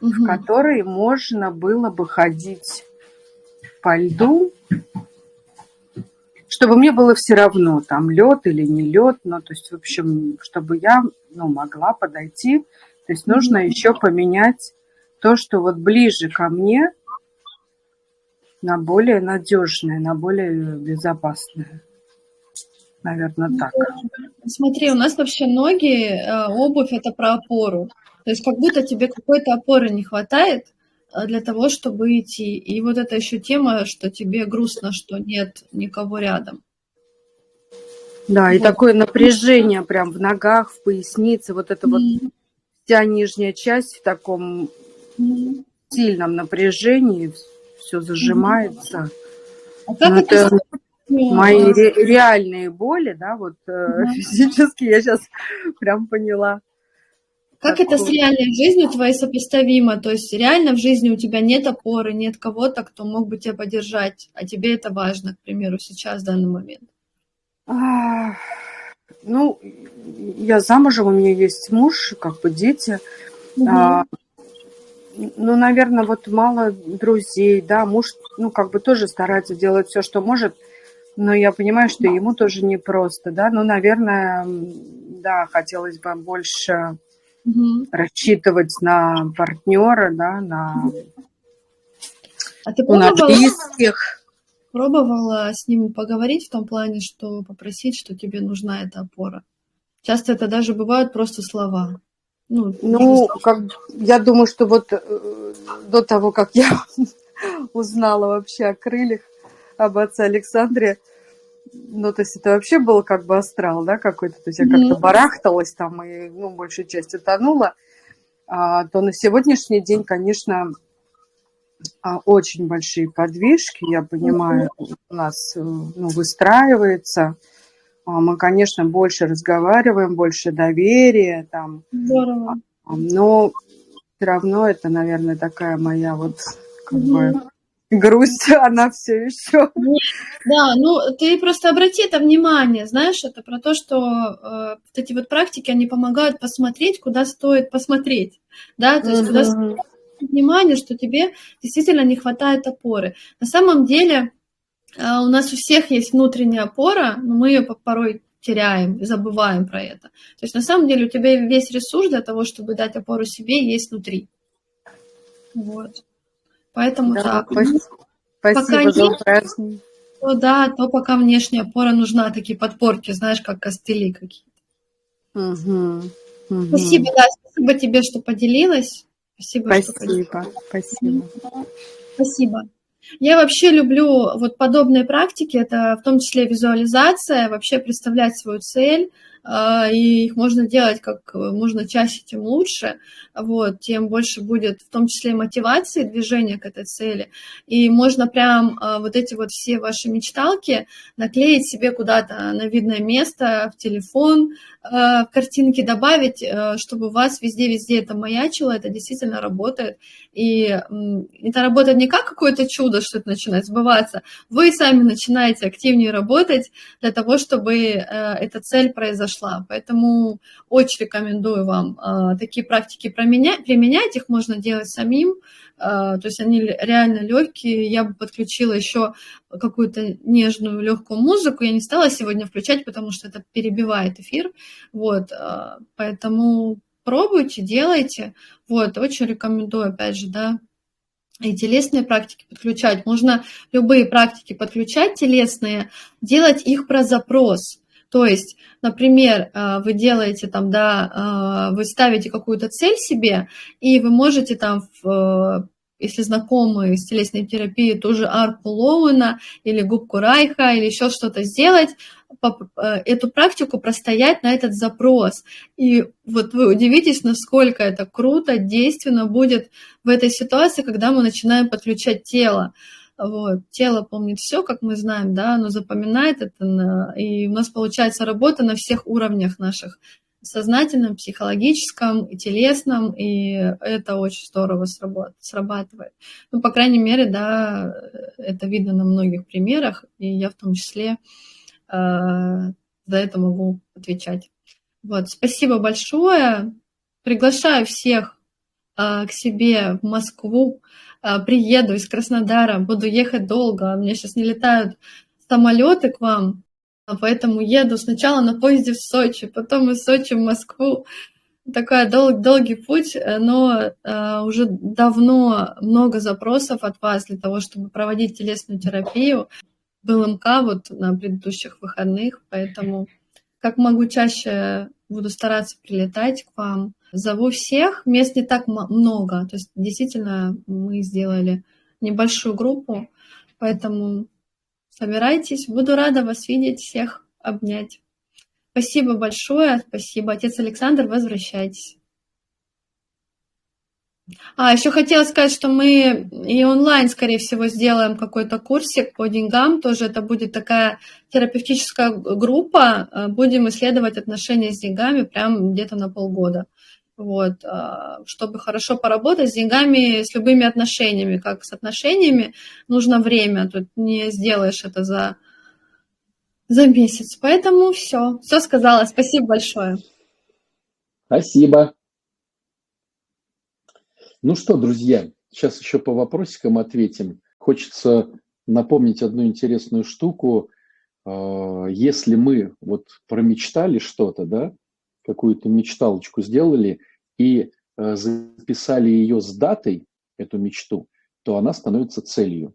угу. в которой можно было бы ходить по льду, чтобы мне было все равно, там лед или не лед, ну, то есть, в общем, чтобы я, ну, могла подойти. То есть нужно еще поменять то, что вот ближе ко мне, на более надежное, на более безопасное. Наверное, так. Смотри, у нас вообще ноги, э, обувь – это про опору. То есть как будто тебе какой-то опоры не хватает, Э, для того, чтобы идти. И вот эта еще тема, что тебе грустно, что нет никого рядом. Да, и такое напряжение прям в ногах, в пояснице, вот это mm вот вся нижняя часть в таком mm сильном напряжении, все зажимается. А как ну, это, это мои ре- реальные боли, да, вот mm физически я сейчас прям поняла. Как такой. это с реальной жизнью твоей сопоставимо? То есть реально в жизни у тебя нет опоры, нет кого-то, кто мог бы тебя поддержать, а тебе это важно, к примеру, сейчас, в данный момент? А, ну, я замужем, у меня есть муж, как бы дети. Угу. А, ну, наверное, вот мало друзей, да, муж, ну, как бы тоже старается делать все, что может, но я понимаю, что ему тоже непросто, да, ну, наверное, да, хотелось бы больше угу. рассчитывать на партнера, да, на, а ты пробовала, на близких. Пробовала с ним поговорить в том плане, что попросить, что тебе нужна эта опора? Часто это даже бывают просто слова. Ну, ну как, я думаю, что вот э, до того, как я <laughs> узнала вообще о крыльях, об отце Александре, ну, то есть это вообще был как бы астрал, да, какой-то, то есть я как-то барахталась там и, ну, большую часть утонула, а, то на сегодняшний день, конечно, а, очень большие подвижки, я понимаю, у нас, э, ну, выстраивается, а, мы, конечно, больше разговариваем, больше доверия там, Здорово. но все равно это, наверное, такая моя вот, как бы, грусть, <laughs> она все еще. Да, ну ты просто обрати это внимание, знаешь, это про то, что э, вот эти вот практики, они помогают посмотреть, куда стоит посмотреть, да, то есть куда стоит внимание, что тебе действительно не хватает опоры. На самом деле э, у нас у всех есть внутренняя опора, но мы ее порой теряем, забываем про это. То есть на самом деле у тебя весь ресурс для того, чтобы дать опору себе, есть внутри. Вот. Поэтому да, так. Спасибо, пока за нет, то да, то пока внешняя опора нужна, такие подпорки, знаешь, как костыли какие-то. Угу, угу. Спасибо, да, спасибо тебе, что поделилась. Спасибо. Спасибо, что спасибо. Спасибо. Я вообще люблю вот подобные практики, это в том числе визуализация, вообще представлять свою цель, и их можно делать как можно чаще, тем лучше, вот, тем больше будет в том числе мотивации движения к этой цели. И можно прям а, вот эти вот все ваши мечталки наклеить себе куда-то на видное место, в телефон, а, в картинки добавить, чтобы у вас везде-везде это маячило, это действительно работает. И это работает не как какое-то чудо, что это начинает сбываться, вы сами начинаете активнее работать для того, чтобы эта цель произошла произошла. Поэтому очень рекомендую вам э, такие практики применять, применять. Их можно делать самим. Э, то есть они реально легкие. Я бы подключила еще какую-то нежную легкую музыку. Я не стала сегодня включать, потому что это перебивает эфир. Вот, э, поэтому пробуйте, делайте. Вот, очень рекомендую, опять же, да, и телесные практики подключать. Можно любые практики подключать телесные, делать их про запрос. То есть, например, э, вы делаете там, да, э, вы ставите какую-то цель себе, и вы можете там в если знакомы с телесной терапией, тоже арку Лоуэна или губку Райха или еще что-то сделать, э, эту практику простоять на этот запрос. И вот вы удивитесь, насколько это круто, действенно будет в этой ситуации, когда мы начинаем подключать тело. Вот. Тело помнит все, как мы знаем, да, оно запоминает это, на... и у нас получается работа на всех уровнях наших, сознательном, психологическом и телесном, и это очень здорово срабатывает. Ну, по крайней мере, да, это видно на многих примерах, и я в том числе э, за это могу отвечать. Вот, спасибо большое. Приглашаю всех а, к себе в Москву. А, приеду из Краснодара, буду ехать долго. У меня сейчас не летают самолеты к вам, поэтому еду сначала на поезде в Сочи, потом из Сочи в Москву. Такой дол- долгий путь, но э, уже давно много запросов от вас для того, чтобы проводить телесную терапию. Был МК вот на предыдущих выходных, поэтому как могу чаще буду стараться прилетать к вам. Зову всех, мест не так много, то есть действительно мы сделали небольшую группу, поэтому собирайтесь, буду рада вас видеть, всех обнять. Спасибо большое, спасибо. Отец Александр, возвращайтесь. А, еще хотела сказать, что мы и онлайн, скорее всего, сделаем какой-то курсик по деньгам. Тоже это будет такая терапевтическая группа. Э, будем исследовать отношения с деньгами прям где-то на полгода. Вот, э, чтобы хорошо поработать с деньгами, с любыми отношениями, как с отношениями, нужно время, тут не сделаешь это за, за месяц. Поэтому все, все сказала. Спасибо большое. Спасибо. Ну что, друзья, сейчас еще по вопросикам ответим. Хочется напомнить одну интересную штуку. А, если мы вот промечтали что-то, да, какую-то мечталочку сделали и а, записали ее с датой, эту мечту, то она становится целью.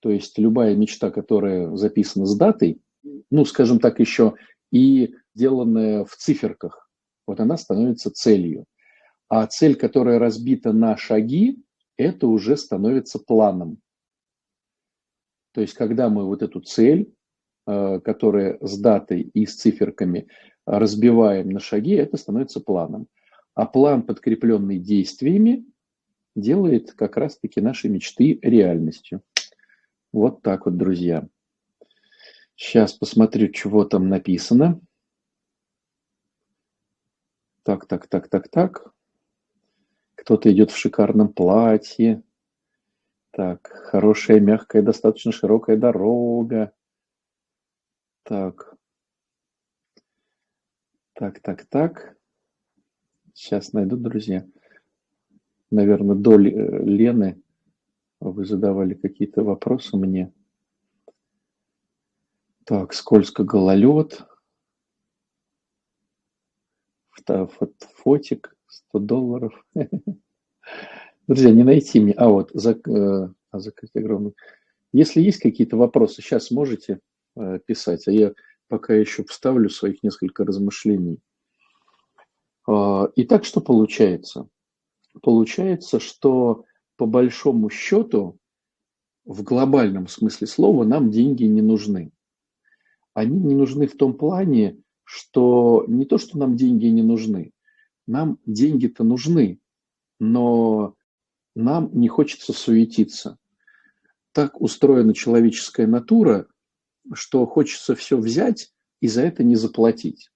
То есть любая мечта, которая записана с датой, ну, скажем так, еще и сделанная в циферках, вот она становится целью. А цель, которая разбита на шаги, это уже становится планом. То есть, когда мы вот эту цель, э, которая с датой и с циферками, разбиваем на шаги, это становится планом. А план, подкрепленный действиями, делает как раз-таки наши мечты реальностью. Вот так вот, друзья. Сейчас посмотрю, чего там написано. Так, так, так, так, так. Кто-то идет в шикарном платье. Так, хорошая, мягкая, достаточно широкая дорога. Так. Так, так, так. Сейчас найду, друзья. Наверное, до Лены вы задавали какие-то вопросы мне. Так, скользко гололед. Фотик. 100 долларов. <laughs> Друзья, не найти мне. А вот, за, э, а закрыть огромный. Если есть какие-то вопросы, сейчас можете э, писать, а я пока еще вставлю своих несколько размышлений. Э, итак, что получается? Получается, что по большому счету в глобальном смысле слова нам деньги не нужны. Они не нужны в том плане, что не то, что нам деньги не нужны, нам деньги-то нужны, но нам не хочется суетиться. Так устроена человеческая натура, что хочется все взять и за это не заплатить.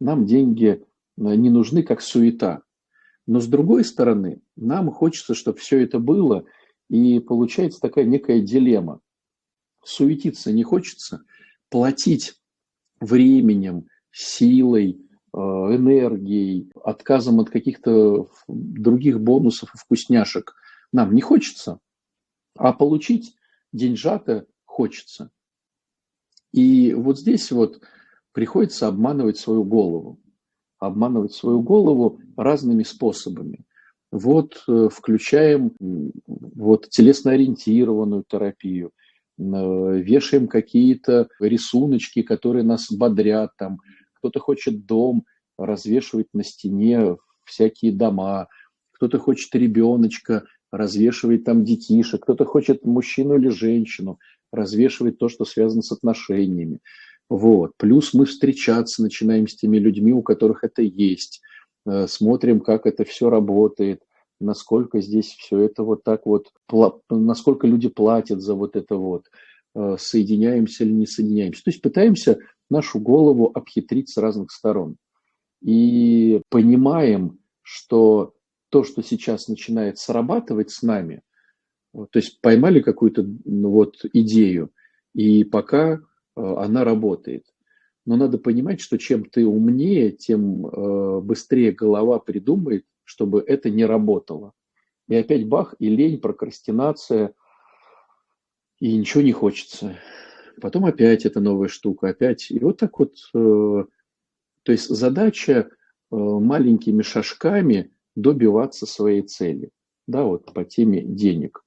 Нам деньги э, не нужны как суета. Но с другой стороны, нам хочется, чтобы все это было, и получается такая некая дилемма. Суетиться не хочется, платить временем, силой, Э, энергией, отказом от каких-то других бонусов и вкусняшек нам не хочется, а получить деньжата хочется. И вот здесь вот приходится обманывать свою голову. Обманывать свою голову разными способами. Вот э, включаем вот телесно-ориентированную терапию, э, вешаем какие-то рисуночки, которые нас бодрят, там, кто-то хочет дом развешивать на стене, всякие дома, кто-то хочет ребеночка, развешивать там детишек, кто-то хочет мужчину или женщину, развешивать то, что связано с отношениями. Вот. Плюс мы встречаться начинаем с теми людьми, у которых это есть, э, смотрим, как это все работает, насколько здесь все это вот так вот, насколько люди платят за вот это вот, э, соединяемся или не соединяемся. То есть пытаемся нашу голову обхитрить с разных сторон. И понимаем, что то, что сейчас начинает срабатывать с нами, то есть поймали какую-то ну, вот идею, и пока э, она работает. Но надо понимать, что чем ты умнее, тем э, быстрее голова придумает, чтобы это не работало. И опять бах, и лень, прокрастинация, и ничего не хочется. Потом опять эта новая штука, опять. И вот так вот, э, то есть задача маленькими шажками добиваться своей цели. Да, вот по теме денег.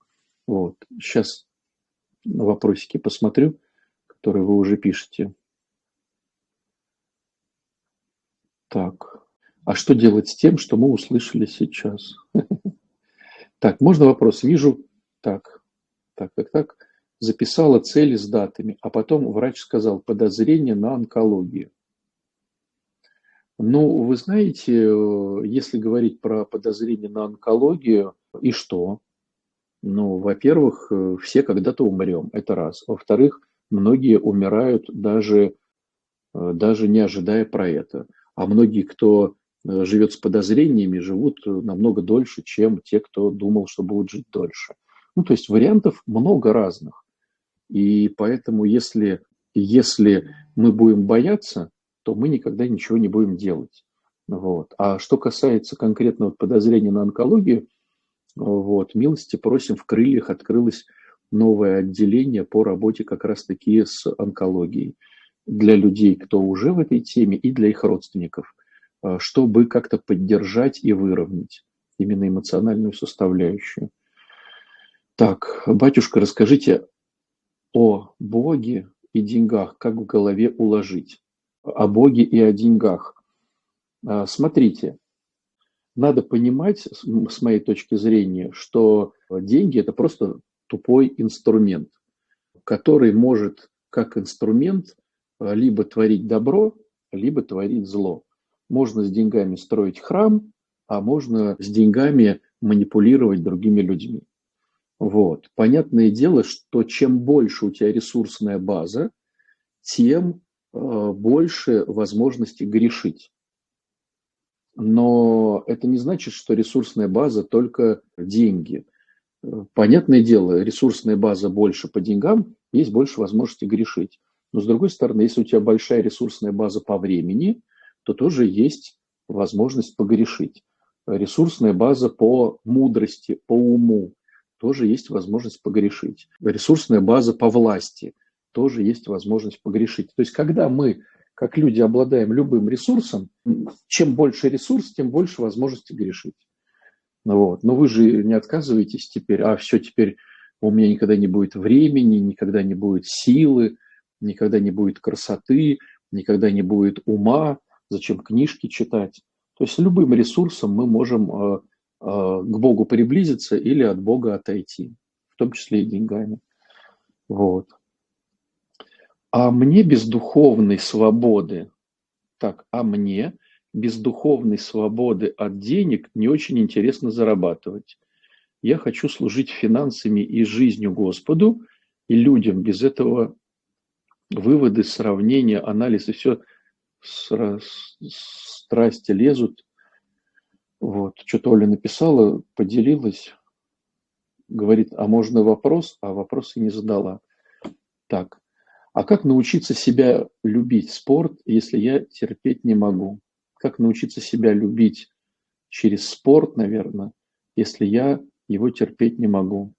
Вот. Сейчас вопросики посмотрю, которые вы уже пишете. Так, а что делать с тем, что мы услышали сейчас? <laughs> Так, можно вопрос? Вижу, так, так, так, так, записала цели с датами, а потом врач сказал подозрение на онкологию. Ну, вы знаете, если говорить про подозрение на онкологию, и что? Ну, во-первых, все когда-то умрем, это раз. Во-вторых, многие умирают даже, даже не ожидая про это а многие, кто э, живет с подозрениями, живут э, намного дольше, чем те, кто думал, что будут жить дольше. Ну, то есть вариантов много разных. И поэтому, если, если мы будем бояться, то мы никогда ничего не будем делать. Вот. А что касается конкретного подозрения на онкологию, вот, милости просим, в крыльях открылось новое отделение по работе как раз-таки с онкологией для людей, кто уже в этой теме, и для их родственников, э, чтобы как-то поддержать и выровнять именно эмоциональную составляющую. Так, батюшка, расскажите о Боге и деньгах, как в голове уложить. О Боге и о деньгах. А, смотрите, надо понимать, с моей точки зрения, что деньги – это просто тупой инструмент, который может как инструмент Э, либо творить добро, либо творить зло. Можно с деньгами строить храм, а можно с деньгами манипулировать другими людьми. Вот. Понятное дело, что чем больше у тебя ресурсная база, тем э, больше возможности грешить. Но это не значит, что ресурсная база только деньги. Понятное дело, ресурсная база больше по деньгам, есть больше возможности грешить. Но с другой стороны, если у тебя большая ресурсная база по времени, то тоже есть возможность погрешить. Ресурсная база по мудрости, по уму, тоже есть возможность погрешить. Ресурсная база по власти, тоже есть возможность погрешить. То есть, когда мы, как люди, обладаем любым ресурсом, чем больше ресурс, тем больше возможности грешить. Вот. Но вы же не отказываетесь теперь, а все, теперь у меня никогда не будет времени, никогда не будет силы, никогда не будет красоты, никогда не будет ума, зачем книжки читать. То есть любым ресурсом мы можем э, э, к Богу приблизиться или от Бога отойти, в том числе и деньгами. Вот. А мне без духовной свободы, так, а мне без духовной свободы от денег не очень интересно зарабатывать. Я хочу служить финансами и жизнью Господу, и людям без этого выводы, сравнения, анализ, и все страсти лезут. Вот, что-то Оля написала, поделилась, говорит, а можно вопрос, а вопросы не задала. Так, а как научиться себя любить спорт, если я терпеть не могу? Как научиться себя любить через спорт, наверное, если я его терпеть не могу?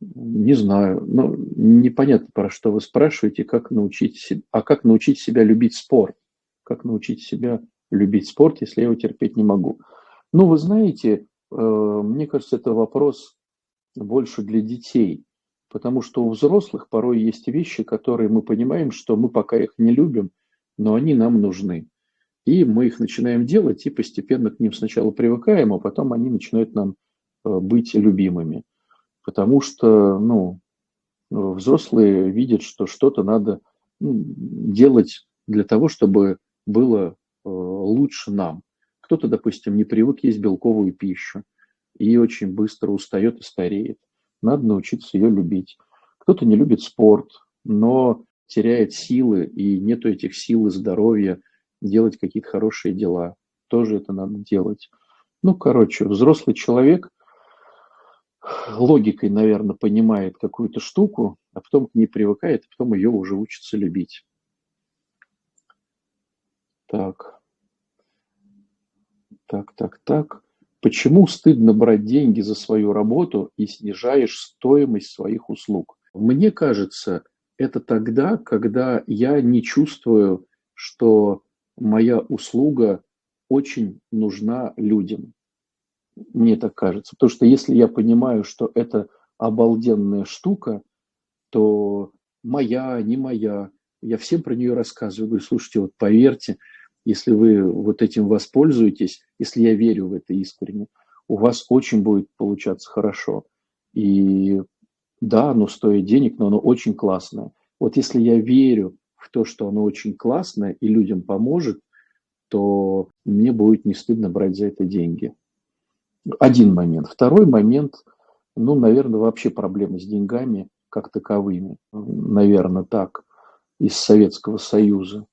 Не знаю. Ну, непонятно, про что вы спрашиваете, как научить, а как научить себя любить спорт? Как научить себя любить спорт, если я его терпеть не могу? Ну, вы знаете, э, мне кажется, это вопрос больше для детей, потому что у взрослых порой есть вещи, которые мы понимаем, что мы пока их не любим, но они нам нужны. И мы их начинаем делать, и постепенно к ним сначала привыкаем, а потом они начинают нам э, быть любимыми потому что, ну, взрослые видят, что что-то надо ну, делать для того, чтобы было э, лучше нам. Кто-то, допустим, не привык есть белковую пищу и очень быстро устает и стареет. Надо научиться ее любить. Кто-то не любит спорт, но теряет силы и нету этих сил и здоровья делать какие-то хорошие дела. Тоже это надо делать. Ну, короче, взрослый человек – логикой, наверное, понимает какую-то штуку, а потом к ней привыкает, а потом ее уже учится любить. Так. Так, так, так. Почему стыдно брать деньги за свою работу и снижаешь стоимость своих услуг? Мне кажется, это тогда, когда я не чувствую, что моя услуга очень нужна людям. Мне так кажется. Потому что если я понимаю, что это обалденная штука, то моя, не моя, я всем про нее рассказываю. Говорю, слушайте, вот поверьте, если вы вот этим воспользуетесь, если я верю в это искренне, у вас очень будет получаться хорошо. И да, оно стоит денег, но оно очень классное. Вот если я верю в то, что оно очень классное и людям поможет, то мне будет не стыдно брать за это деньги. Один момент. Второй момент, ну, наверное, вообще проблемы с деньгами как таковыми. Наверное, так, из Советского Союза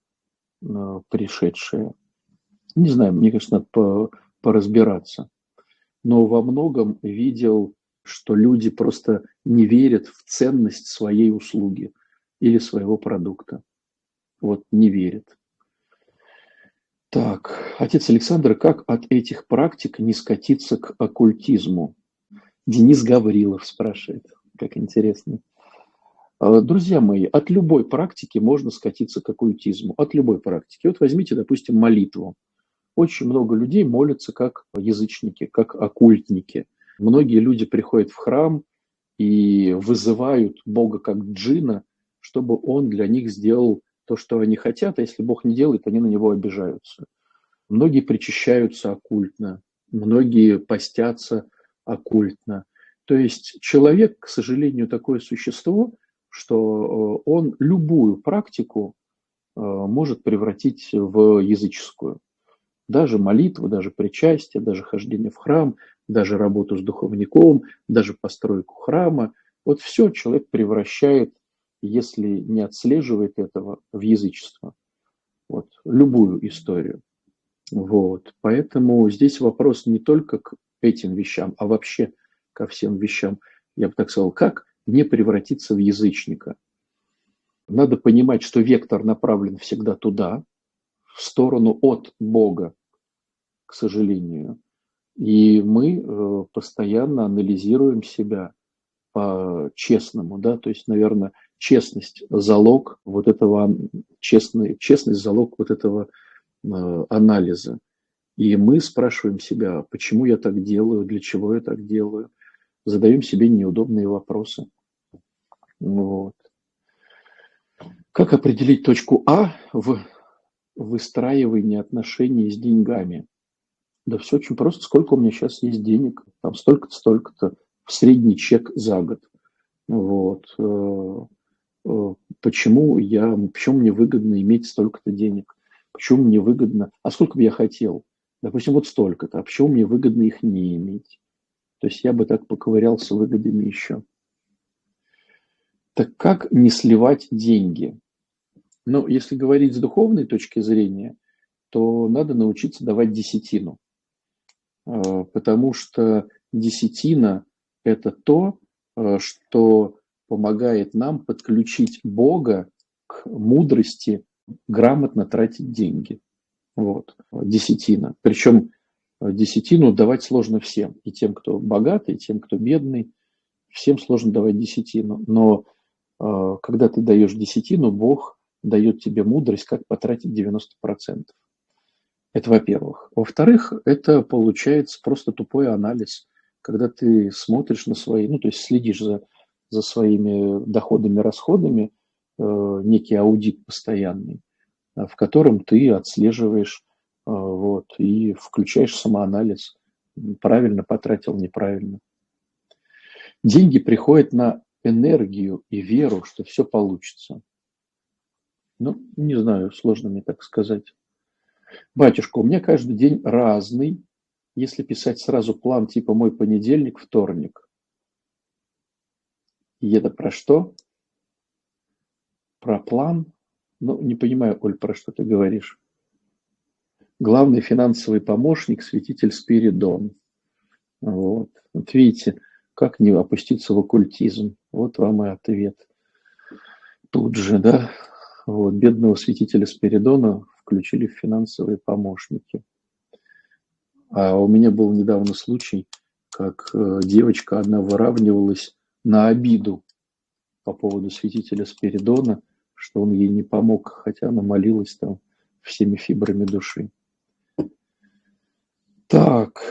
э, пришедшие. Не знаю, мне кажется, надо поразбираться. Но во многом видел, что люди просто не верят в ценность своей услуги или своего продукта. Вот не верят. Так, отец Александр, как от этих практик не скатиться к оккультизму? Денис Гаврилов спрашивает. Как интересно. А, друзья мои, от любой практики можно скатиться к оккультизму. От любой практики. Вот возьмите, допустим, молитву. Очень много людей молятся как язычники, как оккультники. Многие люди приходят в храм и вызывают Бога как джина, чтобы он для них сделал то, что они хотят, а если Бог не делает, они на него обижаются. Многие причащаются оккультно, многие постятся оккультно. То есть человек, к сожалению, такое существо, что э, он любую практику э, может превратить в языческую. Даже молитву, даже причастие, даже хождение в храм, даже работу с духовником, даже постройку храма. Вот все человек превращает, если не отслеживает этого, в язычество. Вот, любую историю. Вот. Поэтому здесь вопрос не только к этим вещам, а вообще ко всем вещам. Я бы так сказал, как не превратиться в язычника. Надо понимать, что вектор направлен всегда туда, в сторону от Бога, к сожалению. И мы э, постоянно анализируем себя по-честному, да, то есть, наверное, честность – залог вот этого, честный, честность – залог вот этого э, анализа. И мы спрашиваем себя, почему я так делаю, для чего я так делаю, задаем себе неудобные вопросы. Вот. Как определить точку А в выстраивании отношений с деньгами? Да все очень просто. Сколько у меня сейчас есть денег? Там столько-то, столько-то. В средний чек за год. Вот. Э, э, почему я, почему мне выгодно иметь столько-то денег? Почему мне выгодно? А сколько бы я хотел? Допустим, вот столько-то. А почему мне выгодно их не иметь? То есть я бы так поковырялся выгодами еще. Так как не сливать деньги? Ну, если говорить с духовной точки зрения, то надо научиться давать десятину. А, потому что десятина – это то, а, что помогает нам подключить Бога к мудрости грамотно тратить деньги. Вот, десятина. Причем десятину давать сложно всем. И тем, кто богатый, и тем, кто бедный. Всем сложно давать десятину. Но э, когда ты даешь десятину, Бог дает тебе мудрость, как потратить 90%. Это во-первых. Во-вторых, это получается просто тупой анализ, когда ты смотришь на свои, ну, то есть следишь за, за своими доходами, расходами, э, некий аудит постоянный, в котором ты отслеживаешь а, вот, и включаешь самоанализ, правильно потратил, неправильно. Деньги приходят на энергию и веру, что все получится. Ну, не знаю, сложно мне так сказать. Батюшка, у меня каждый день разный, если писать сразу план типа мой понедельник, вторник. И это про что? Про план? Ну, не понимаю, Оль, про что ты говоришь главный финансовый помощник, святитель Спиридон. Вот. вот видите, как не опуститься в оккультизм. Вот вам и ответ. Тут же, да, вот, бедного святителя Спиридона включили в финансовые помощники. А у меня был недавно случай, как э, девочка одна выравнивалась на обиду по поводу святителя Спиридона, что он ей не помог, хотя она молилась там всеми фибрами души. Так,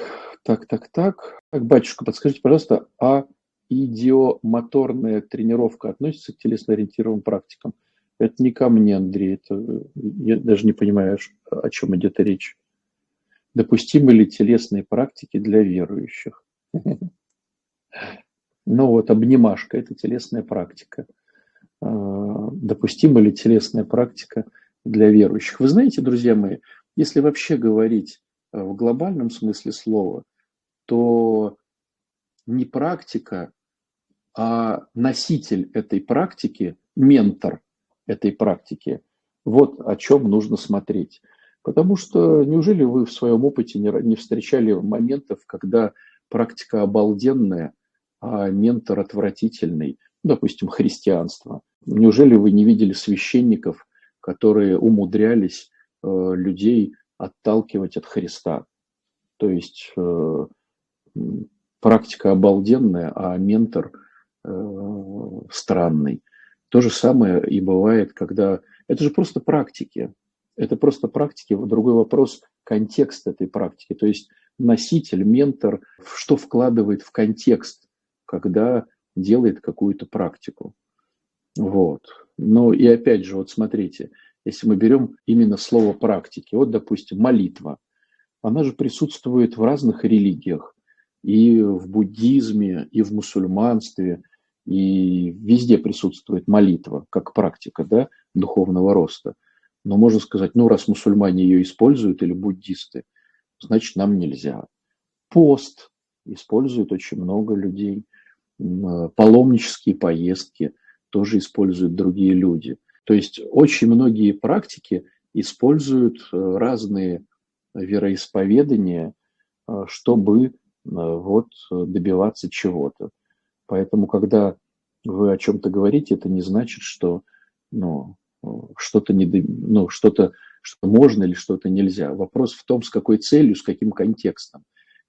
так, так, так. Так, батюшка, подскажите, пожалуйста, а идиомоторная тренировка относится к телесно-ориентированным практикам? Это не ко мне, Андрей, это я даже не понимаю, о чем идет речь. Допустимы ли телесные практики для верующих? <laughs> Ну вот, обнимашка – это телесная практика. А, допустима ли телесная практика для верующих? Вы знаете, друзья мои, если вообще говорить э, в глобальном смысле слова, то не практика, а носитель этой практики, ментор этой практики, вот о чем нужно смотреть. Потому что неужели вы в своем опыте не, встречали моментов, когда практика обалденная, а ментор отвратительный, допустим, христианство. Неужели вы не видели священников, которые умудрялись э, людей отталкивать от Христа? То есть э, практика обалденная, а ментор э, странный. То же самое и бывает, когда... Это же просто практики. Это просто практики. Другой вопрос – контекст этой практики. То есть носитель, ментор, что вкладывает в контекст когда делает какую-то практику. Вот. Ну и опять же, вот смотрите, если мы берем именно слово практики, вот, допустим, молитва, она же присутствует в разных религиях, и в буддизме, и в мусульманстве, и везде присутствует молитва как практика да, духовного роста. Но можно сказать, ну раз мусульмане ее используют или буддисты, значит нам нельзя. Пост использует очень много людей – паломнические поездки тоже используют другие люди. То есть очень многие практики используют э, разные вероисповедания, э, чтобы э, вот добиваться чего-то. Поэтому, когда вы о чем-то говорите, это не значит, что ну, что-то не, ну, что-то, что можно или что-то нельзя. Вопрос в том, с какой целью, с каким контекстом.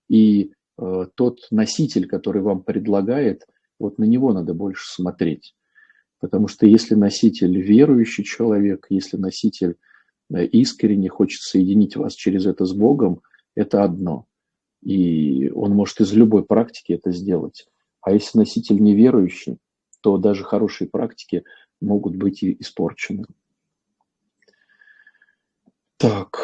И Э, тот носитель, который вам предлагает, вот на него надо больше смотреть. Потому что если носитель верующий человек, если носитель э, искренне хочет соединить вас через это с Богом, это одно. И он может из любой практики это сделать. А если носитель неверующий, то даже хорошие практики могут быть и испорчены. Так,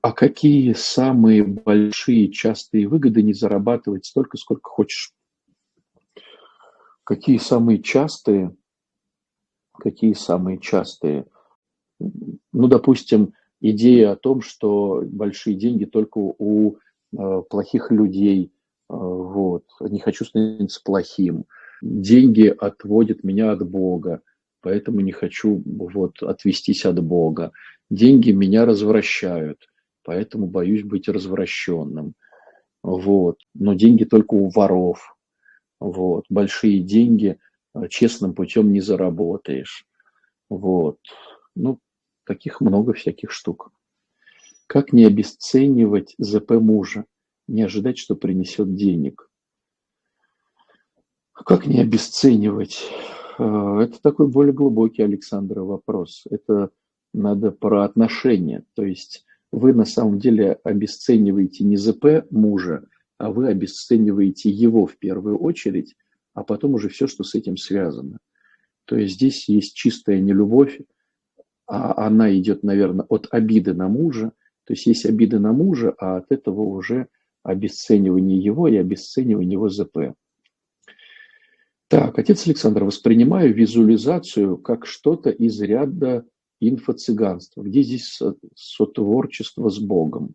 а какие самые большие частые выгоды не зарабатывать столько, сколько хочешь? Какие самые частые? Какие самые частые? Ну, допустим, идея о том, что большие деньги только у плохих людей, э, вот, не хочу становиться плохим. Деньги отводят меня от Бога, поэтому не хочу вот отвестись от Бога. Деньги меня развращают поэтому боюсь быть развращенным. Вот. Но деньги только у воров. Вот. Большие деньги э, честным путем не заработаешь. Вот. Ну, таких много всяких штук. Как не обесценивать ЗП мужа? Не ожидать, что принесет денег. Как не обесценивать? Э, это такой более глубокий, Александр, вопрос. Это надо про отношения. То есть вы на самом деле обесцениваете не ЗП мужа, а вы обесцениваете его в первую очередь, а потом уже все, что с этим связано. То есть здесь есть чистая нелюбовь, а она идет, наверное, от обиды на мужа. То есть есть обиды на мужа, а от этого уже обесценивание его и обесценивание его ЗП. Так, отец Александр, воспринимаю визуализацию как что-то из ряда инфо-цыганство? Где здесь сотворчество с Богом?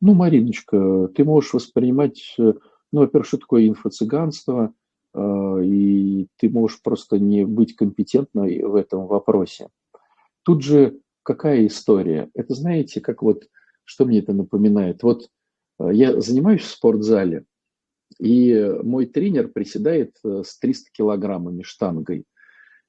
Ну, Мариночка, ты можешь воспринимать, э, ну, во-первых, что такое инфо-цыганство, э, и ты можешь просто не быть компетентной в этом вопросе. Тут же какая история? Это знаете, как вот, что мне это напоминает? Вот э, я занимаюсь в спортзале, и мой тренер приседает с 300 килограммами штангой –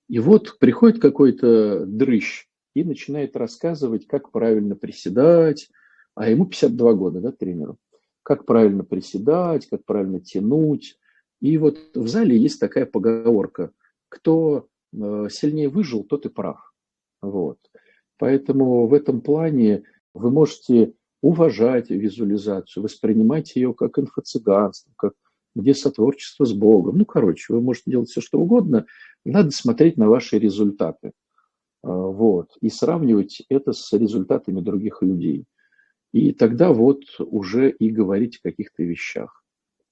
и вот приходит какой-то дрыщ и начинает рассказывать, как правильно приседать, а ему 52 года, да, тренеру, как правильно приседать, как правильно тянуть. И вот в зале есть такая поговорка, кто э, сильнее выжил, тот и прав. Вот. Поэтому в этом плане вы можете уважать визуализацию, воспринимать ее как инфо-цыганство, как где сотворчество с Богом. Ну, короче, вы можете делать все, что угодно, надо смотреть на ваши результаты. А, вот, и сравнивать это с результатами других людей. И тогда вот уже и говорить о каких-то вещах.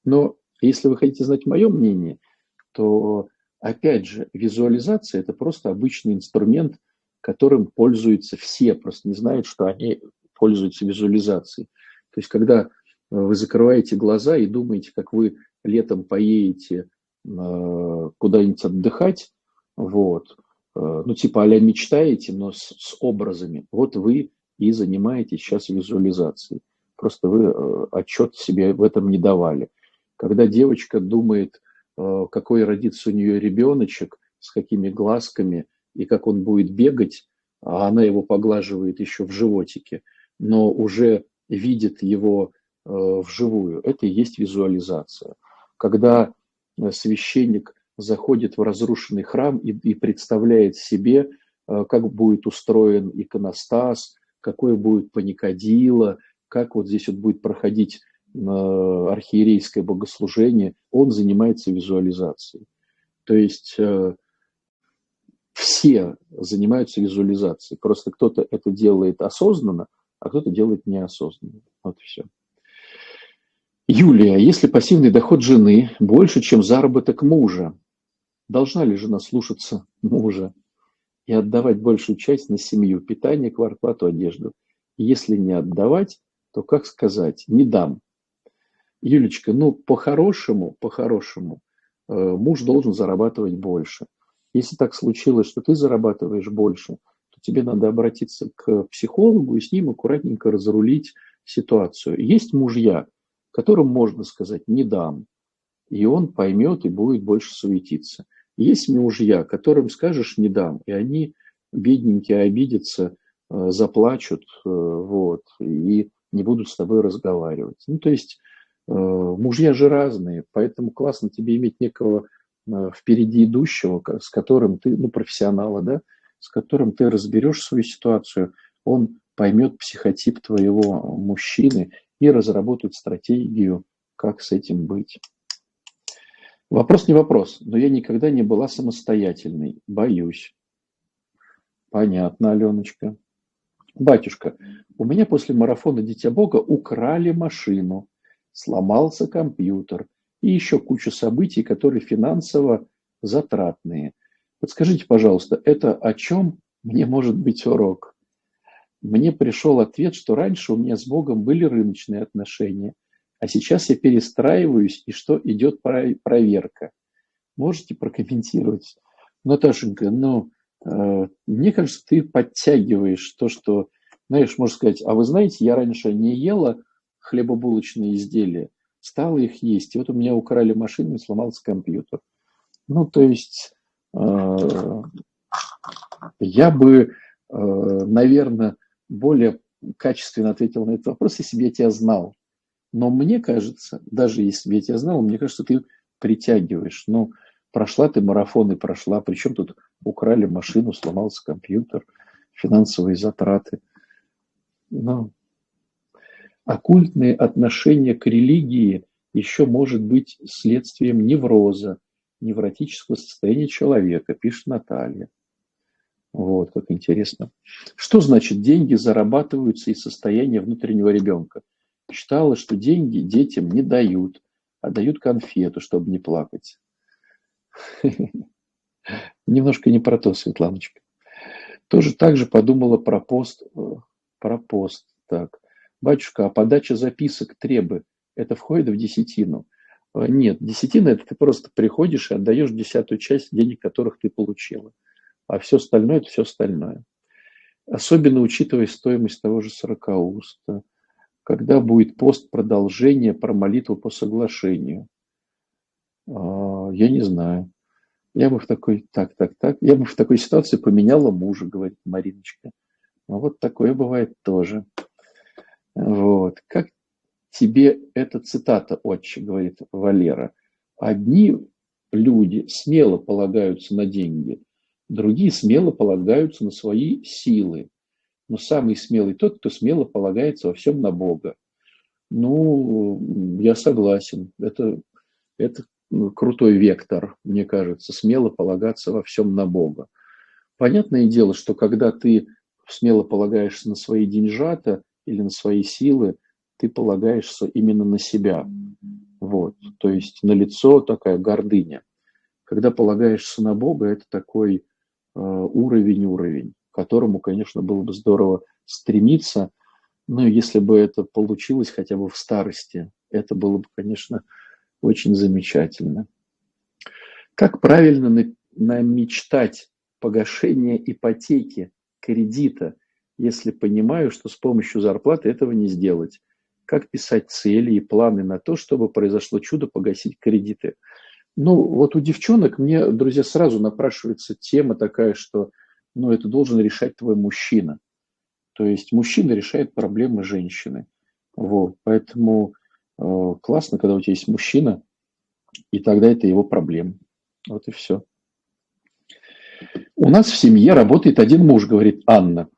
Но если вы хотите знать мое мнение, то, опять же, визуализация – это просто обычный инструмент, которым пользуются все, просто не знают, что они пользуются визуализацией. То есть, когда вы закрываете глаза и думаете, как вы летом поедете э, куда-нибудь отдыхать, вот, э, ну, типа а мечтаете, но с, с образами. Вот вы и занимаетесь сейчас визуализацией. Просто вы э, отчет себе в этом не давали. Когда девочка думает, какой родится у нее ребеночек, с какими глазками и как он будет бегать, а она его поглаживает еще в животике, но уже видит его вживую. Это и есть визуализация когда э, священник заходит в разрушенный храм и, и представляет себе, э, как будет устроен иконостас, какое будет паникадило, как вот здесь вот будет проходить э, архиерейское богослужение, он занимается визуализацией. То есть все занимаются визуализацией. Просто кто-то это делает осознанно, а кто-то делает неосознанно. Вот все. Юлия, если пассивный доход жены больше, чем заработок мужа, должна ли жена слушаться мужа и отдавать большую часть на семью, питание, квартплату, одежду? Если не отдавать, то как сказать? Не дам. Юлечка, ну, по-хорошему, по-хорошему, э, муж должен зарабатывать больше. Если так случилось, что ты зарабатываешь больше, то тебе надо обратиться к психологу и с ним аккуратненько разрулить ситуацию. Есть мужья, которым можно сказать «не дам», и он поймет и будет больше суетиться. Есть мужья, которым скажешь «не дам», и они, бедненькие, обидятся, э, заплачут, э, вот, и не будут с тобой разговаривать. Ну, то есть э, мужья же разные, поэтому классно тебе иметь некого впереди идущего, с которым ты, ну, профессионала, да, с которым ты разберешь свою ситуацию, он поймет психотип твоего мужчины и разработают стратегию, как с этим быть. Вопрос не вопрос, но я никогда не была самостоятельной, боюсь. Понятно, Аленочка. Батюшка, у меня после марафона Дитя Бога украли машину, сломался компьютер и еще куча событий, которые финансово затратные. Подскажите, пожалуйста, это о чем мне может быть урок? мне пришел ответ, что раньше у меня с Богом были рыночные отношения, а сейчас я перестраиваюсь, и что идет проверка. Можете прокомментировать? Наташенька, ну, э, мне кажется, ты подтягиваешь то, что, знаешь, можно сказать, а вы знаете, я раньше не ела хлебобулочные изделия, стала их есть, и вот у меня украли машину и сломался компьютер. Ну, то есть, э, я бы, э, наверное, более качественно ответил на этот вопрос, если бы я тебя знал. Но мне кажется, даже если бы я тебя знал, мне кажется, ты притягиваешь. Ну, прошла ты марафон и прошла. Причем тут украли машину, сломался компьютер, финансовые затраты. Ну, оккультные отношения к религии еще может быть следствием невроза, невротического состояния человека, пишет Наталья. Вот, как интересно. Что значит деньги зарабатываются из состояния внутреннего ребенка? Читала, что деньги детям не дают, а дают конфету, чтобы не плакать. <laughs> Немножко не про то, Светланочка. Тоже так же подумала про пост. Э, про пост. Так. Батюшка, а подача записок требы, это входит в десятину? Э, нет, десятина это ты просто приходишь и отдаешь десятую часть денег, которых ты получила а все остальное – это все остальное. Особенно учитывая стоимость того же сорокауста. Когда будет пост продолжения про молитву по соглашению? А, я не знаю. Я бы в такой, так, так, так, я бы в такой ситуации поменяла мужа, говорит Мариночка. Ну, вот такое бывает тоже. Вот. Как тебе эта цитата, отче, говорит Валера. Одни люди смело полагаются на деньги, другие смело полагаются на свои силы. Но самый смелый тот, кто смело полагается во всем на Бога. Ну, я согласен. Это, это крутой вектор, мне кажется, смело полагаться во всем на Бога. Понятное дело, что когда ты смело полагаешься на свои деньжата или на свои силы, ты полагаешься именно на себя. Вот. То есть на лицо такая гордыня. Когда полагаешься на Бога, это такой э, уровень-уровень, к которому, конечно, было бы здорово стремиться. Но если бы это получилось хотя бы в старости, это было бы, конечно, очень замечательно. Как правильно намечтать погашение ипотеки, кредита, если понимаю, что с помощью зарплаты этого не сделать? Как писать цели и планы на то, чтобы произошло чудо погасить кредиты? Ну, вот у девчонок мне, друзья, сразу напрашивается тема такая, что ну, это должен решать твой мужчина. То есть мужчина решает проблемы женщины. Вот, поэтому Э, классно, когда у тебя есть мужчина, и тогда это его проблема. Вот и все. У нас в семье работает один муж, говорит Анна.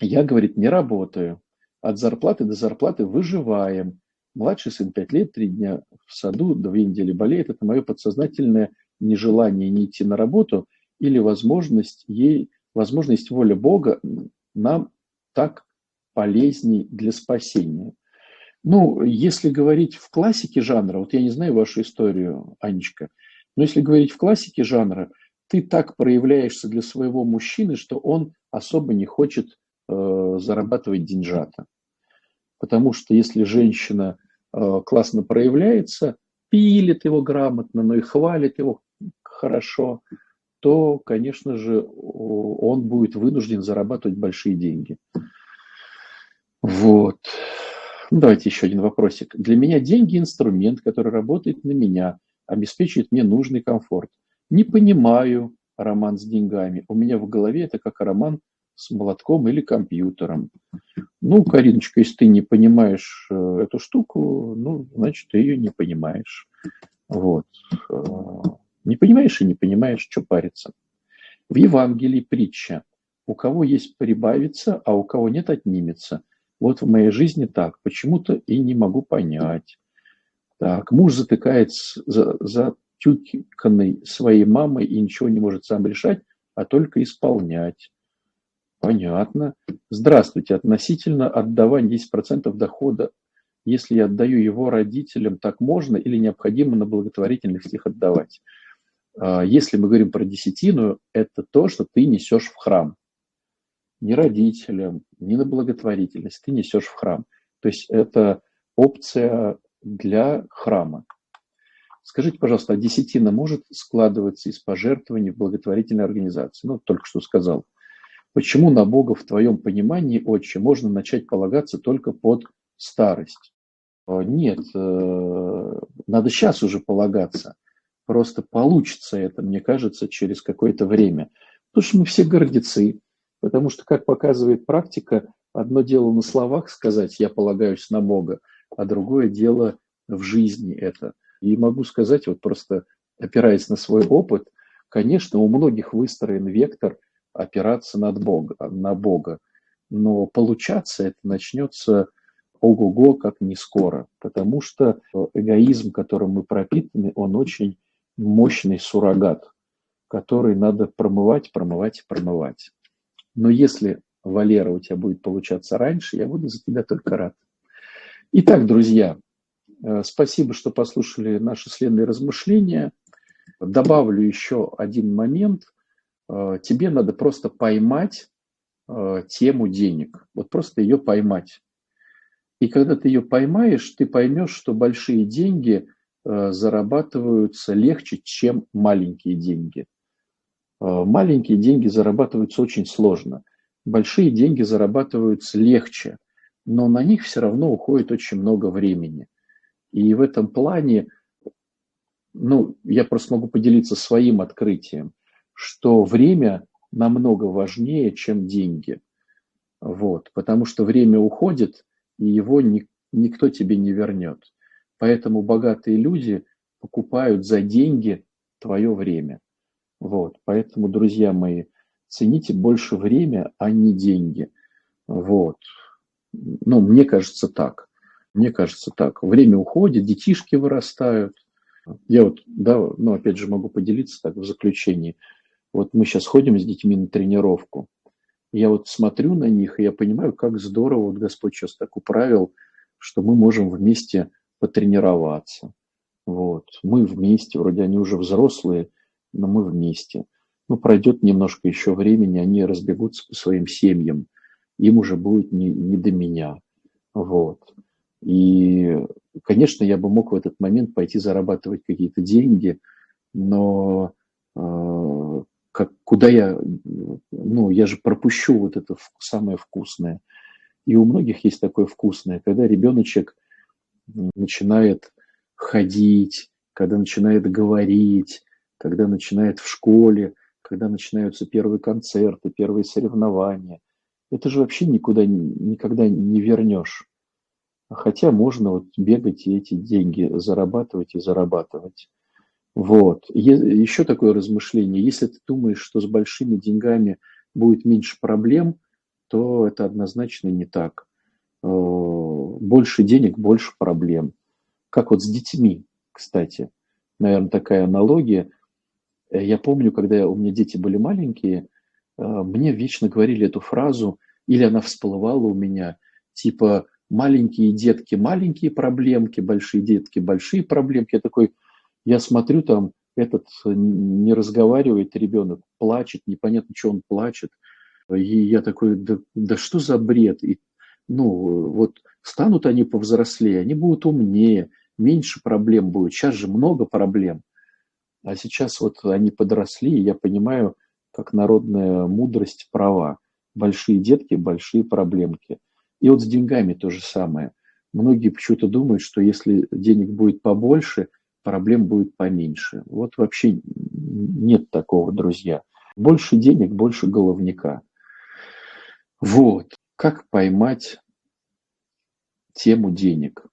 Я, говорит, не работаю. От зарплаты до зарплаты выживаем. Младший сын 5 лет, 3 дня в саду, 2 недели болеет. Это мое подсознательное нежелание не идти на работу или возможность ей, возможность воля Бога нам так полезней для спасения. Ну, если говорить в классике жанра, вот я не знаю вашу историю, Анечка, но если говорить в классике жанра, ты так проявляешься для своего мужчины, что он особо не хочет э, зарабатывать деньжата. Потому что если женщина э, классно проявляется, пилит его грамотно, но и хвалит его хорошо, то, конечно же, он будет вынужден зарабатывать большие деньги. Вот. Ну, давайте еще один вопросик. Для меня деньги – инструмент, который работает на меня, обеспечивает мне нужный комфорт. Не понимаю роман с деньгами. У меня в голове это как роман с молотком или компьютером. Ну, Кариночка, если ты не понимаешь э, эту штуку, ну, значит, ты ее не понимаешь. Вот. Э, не понимаешь и не понимаешь, что париться. В Евангелии притча. У кого есть прибавится, а у кого нет отнимется – вот в моей жизни так, почему-то и не могу понять. Так, муж затыкается за, за тюканной своей мамой и ничего не может сам решать, а только исполнять. Понятно. Здравствуйте. Относительно отдавания 10% дохода, если я отдаю его родителям, так можно или необходимо на благотворительность их отдавать? А, если мы говорим про десятину, это то, что ты несешь в храм ни родителям, ни на благотворительность ты несешь в храм. То есть это опция для храма. Скажите, пожалуйста, а десятина может складываться из пожертвований в благотворительной организации? Ну, только что сказал. Почему на Бога в твоем понимании, отче, можно начать полагаться только под старость? А, нет, э, надо сейчас уже полагаться. Просто получится это, мне кажется, через какое-то время. Потому что мы все гордецы, Потому что, как показывает практика, одно дело на словах сказать «я полагаюсь на Бога», а другое дело в жизни это. И могу сказать, вот просто опираясь на свой опыт, конечно, у многих выстроен вектор опираться над Бога, на Бога. Но получаться это начнется ого-го, как не скоро. Потому что эгоизм, которым мы пропитаны, он очень мощный суррогат, который надо промывать, промывать, промывать. Но если, Валера, у тебя будет получаться раньше, я буду за тебя только рад. Итак, друзья, э, спасибо, что послушали наши следные размышления. Добавлю еще один момент. Э, тебе надо просто поймать э, тему денег. Вот просто ее поймать. И когда ты ее поймаешь, ты поймешь, что большие деньги зарабатываются легче, чем маленькие деньги. Э, маленькие деньги зарабатываются очень сложно. Большие деньги зарабатываются легче, но на них все равно уходит очень много времени. И в этом плане ну, я просто могу поделиться своим открытием, что время намного важнее, чем деньги. Вот, потому что время уходит, и его ни, никто тебе не вернет. Поэтому богатые люди покупают за деньги твое время. Вот, поэтому, друзья мои, цените больше время, а не деньги. Вот. Ну, мне кажется так. Мне кажется так. Время уходит, детишки вырастают. Я вот, да, ну, опять же, могу поделиться так в заключении. Вот мы сейчас ходим с детьми на тренировку. Я вот смотрю на них, и я понимаю, как здорово вот Господь сейчас так управил, что мы можем вместе потренироваться. Вот. Мы вместе, вроде они уже взрослые, но мы вместе. Ну, пройдет немножко еще времени, они разбегутся по своим семьям. Им уже будет не, не до меня. Вот. И, конечно, я бы мог в этот момент пойти зарабатывать какие-то деньги, но э, как, куда я, ну, я же пропущу вот это самое вкусное. И у многих есть такое вкусное, когда ребеночек начинает ходить, когда начинает говорить, когда начинает в школе, когда начинаются первые концерты, первые соревнования. Это же вообще никуда никогда не вернешь. Хотя можно вот бегать и эти деньги зарабатывать и зарабатывать. Вот. Еще такое размышление. Если ты думаешь, что с большими деньгами будет меньше проблем, то это однозначно не так. Э, больше денег, больше проблем. Как вот с детьми, кстати. Наверное, такая аналогия. Э, я помню, когда у меня дети были маленькие, э, мне вечно говорили эту фразу, или она всплывала у меня, типа маленькие детки, маленькие проблемки, большие детки, большие проблемки. Я такой, я смотрю там, этот не разговаривает ребенок, плачет, непонятно, что он плачет. И я такой, да, да что за бред? И, ну, вот станут они повзрослее, они будут умнее, меньше проблем будет. Сейчас же много проблем. А сейчас вот они подросли, и я понимаю, как народная мудрость права. Большие детки, большие проблемки. И вот с деньгами то же самое. Многие почему-то думают, что если денег будет побольше, проблем будет поменьше. Вот вообще нет такого, друзья. Больше денег, больше головника. Вот. Как поймать тему денег?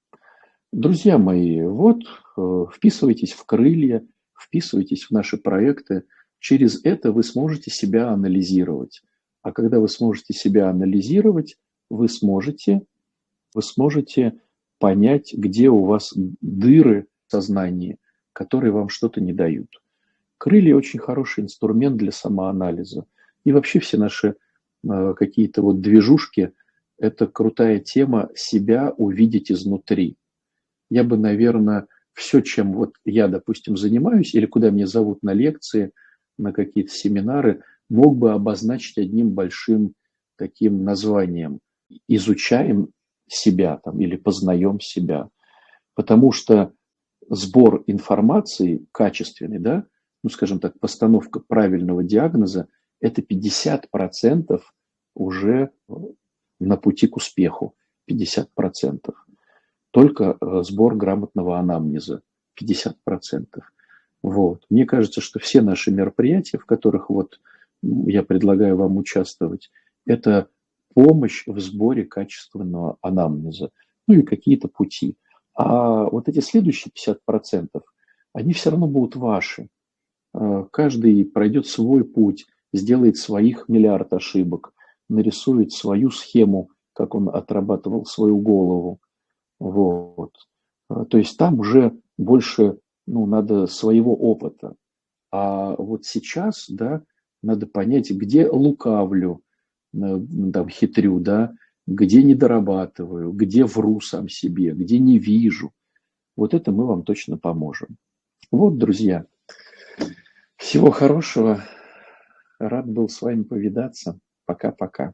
Друзья мои, вот э, вписывайтесь в крылья, вписывайтесь в наши проекты. Через это вы сможете себя анализировать. А когда вы сможете себя анализировать, вы сможете, вы сможете понять, где у вас дыры сознании, которые вам что-то не дают. Крылья очень хороший инструмент для самоанализа. И вообще все наши э, какие-то вот движушки – это крутая тема себя увидеть изнутри я бы, наверное, все, чем вот я, допустим, занимаюсь, или куда меня зовут на лекции, на какие-то семинары, мог бы обозначить одним большим таким названием. Изучаем себя там, или познаем себя. Потому что сбор информации качественный, да, ну, скажем так, постановка правильного диагноза, это 50% уже на пути к успеху. 50% только э, сбор грамотного анамнеза 50%. Вот. Мне кажется, что все наши мероприятия, в которых вот я предлагаю вам участвовать, это помощь в сборе качественного анамнеза, ну и какие-то пути. А вот эти следующие 50%, они все равно будут ваши. Э, каждый пройдет свой путь, сделает своих миллиард ошибок, нарисует свою схему, как он отрабатывал свою голову. Вот. А, то есть там уже больше ну, надо своего опыта. А вот сейчас, да, надо понять, где лукавлю, там, хитрю, да, где не дорабатываю, где вру сам себе, где не вижу. Вот это мы вам точно поможем. Вот, друзья, всего хорошего. Рад был с вами повидаться. Пока-пока.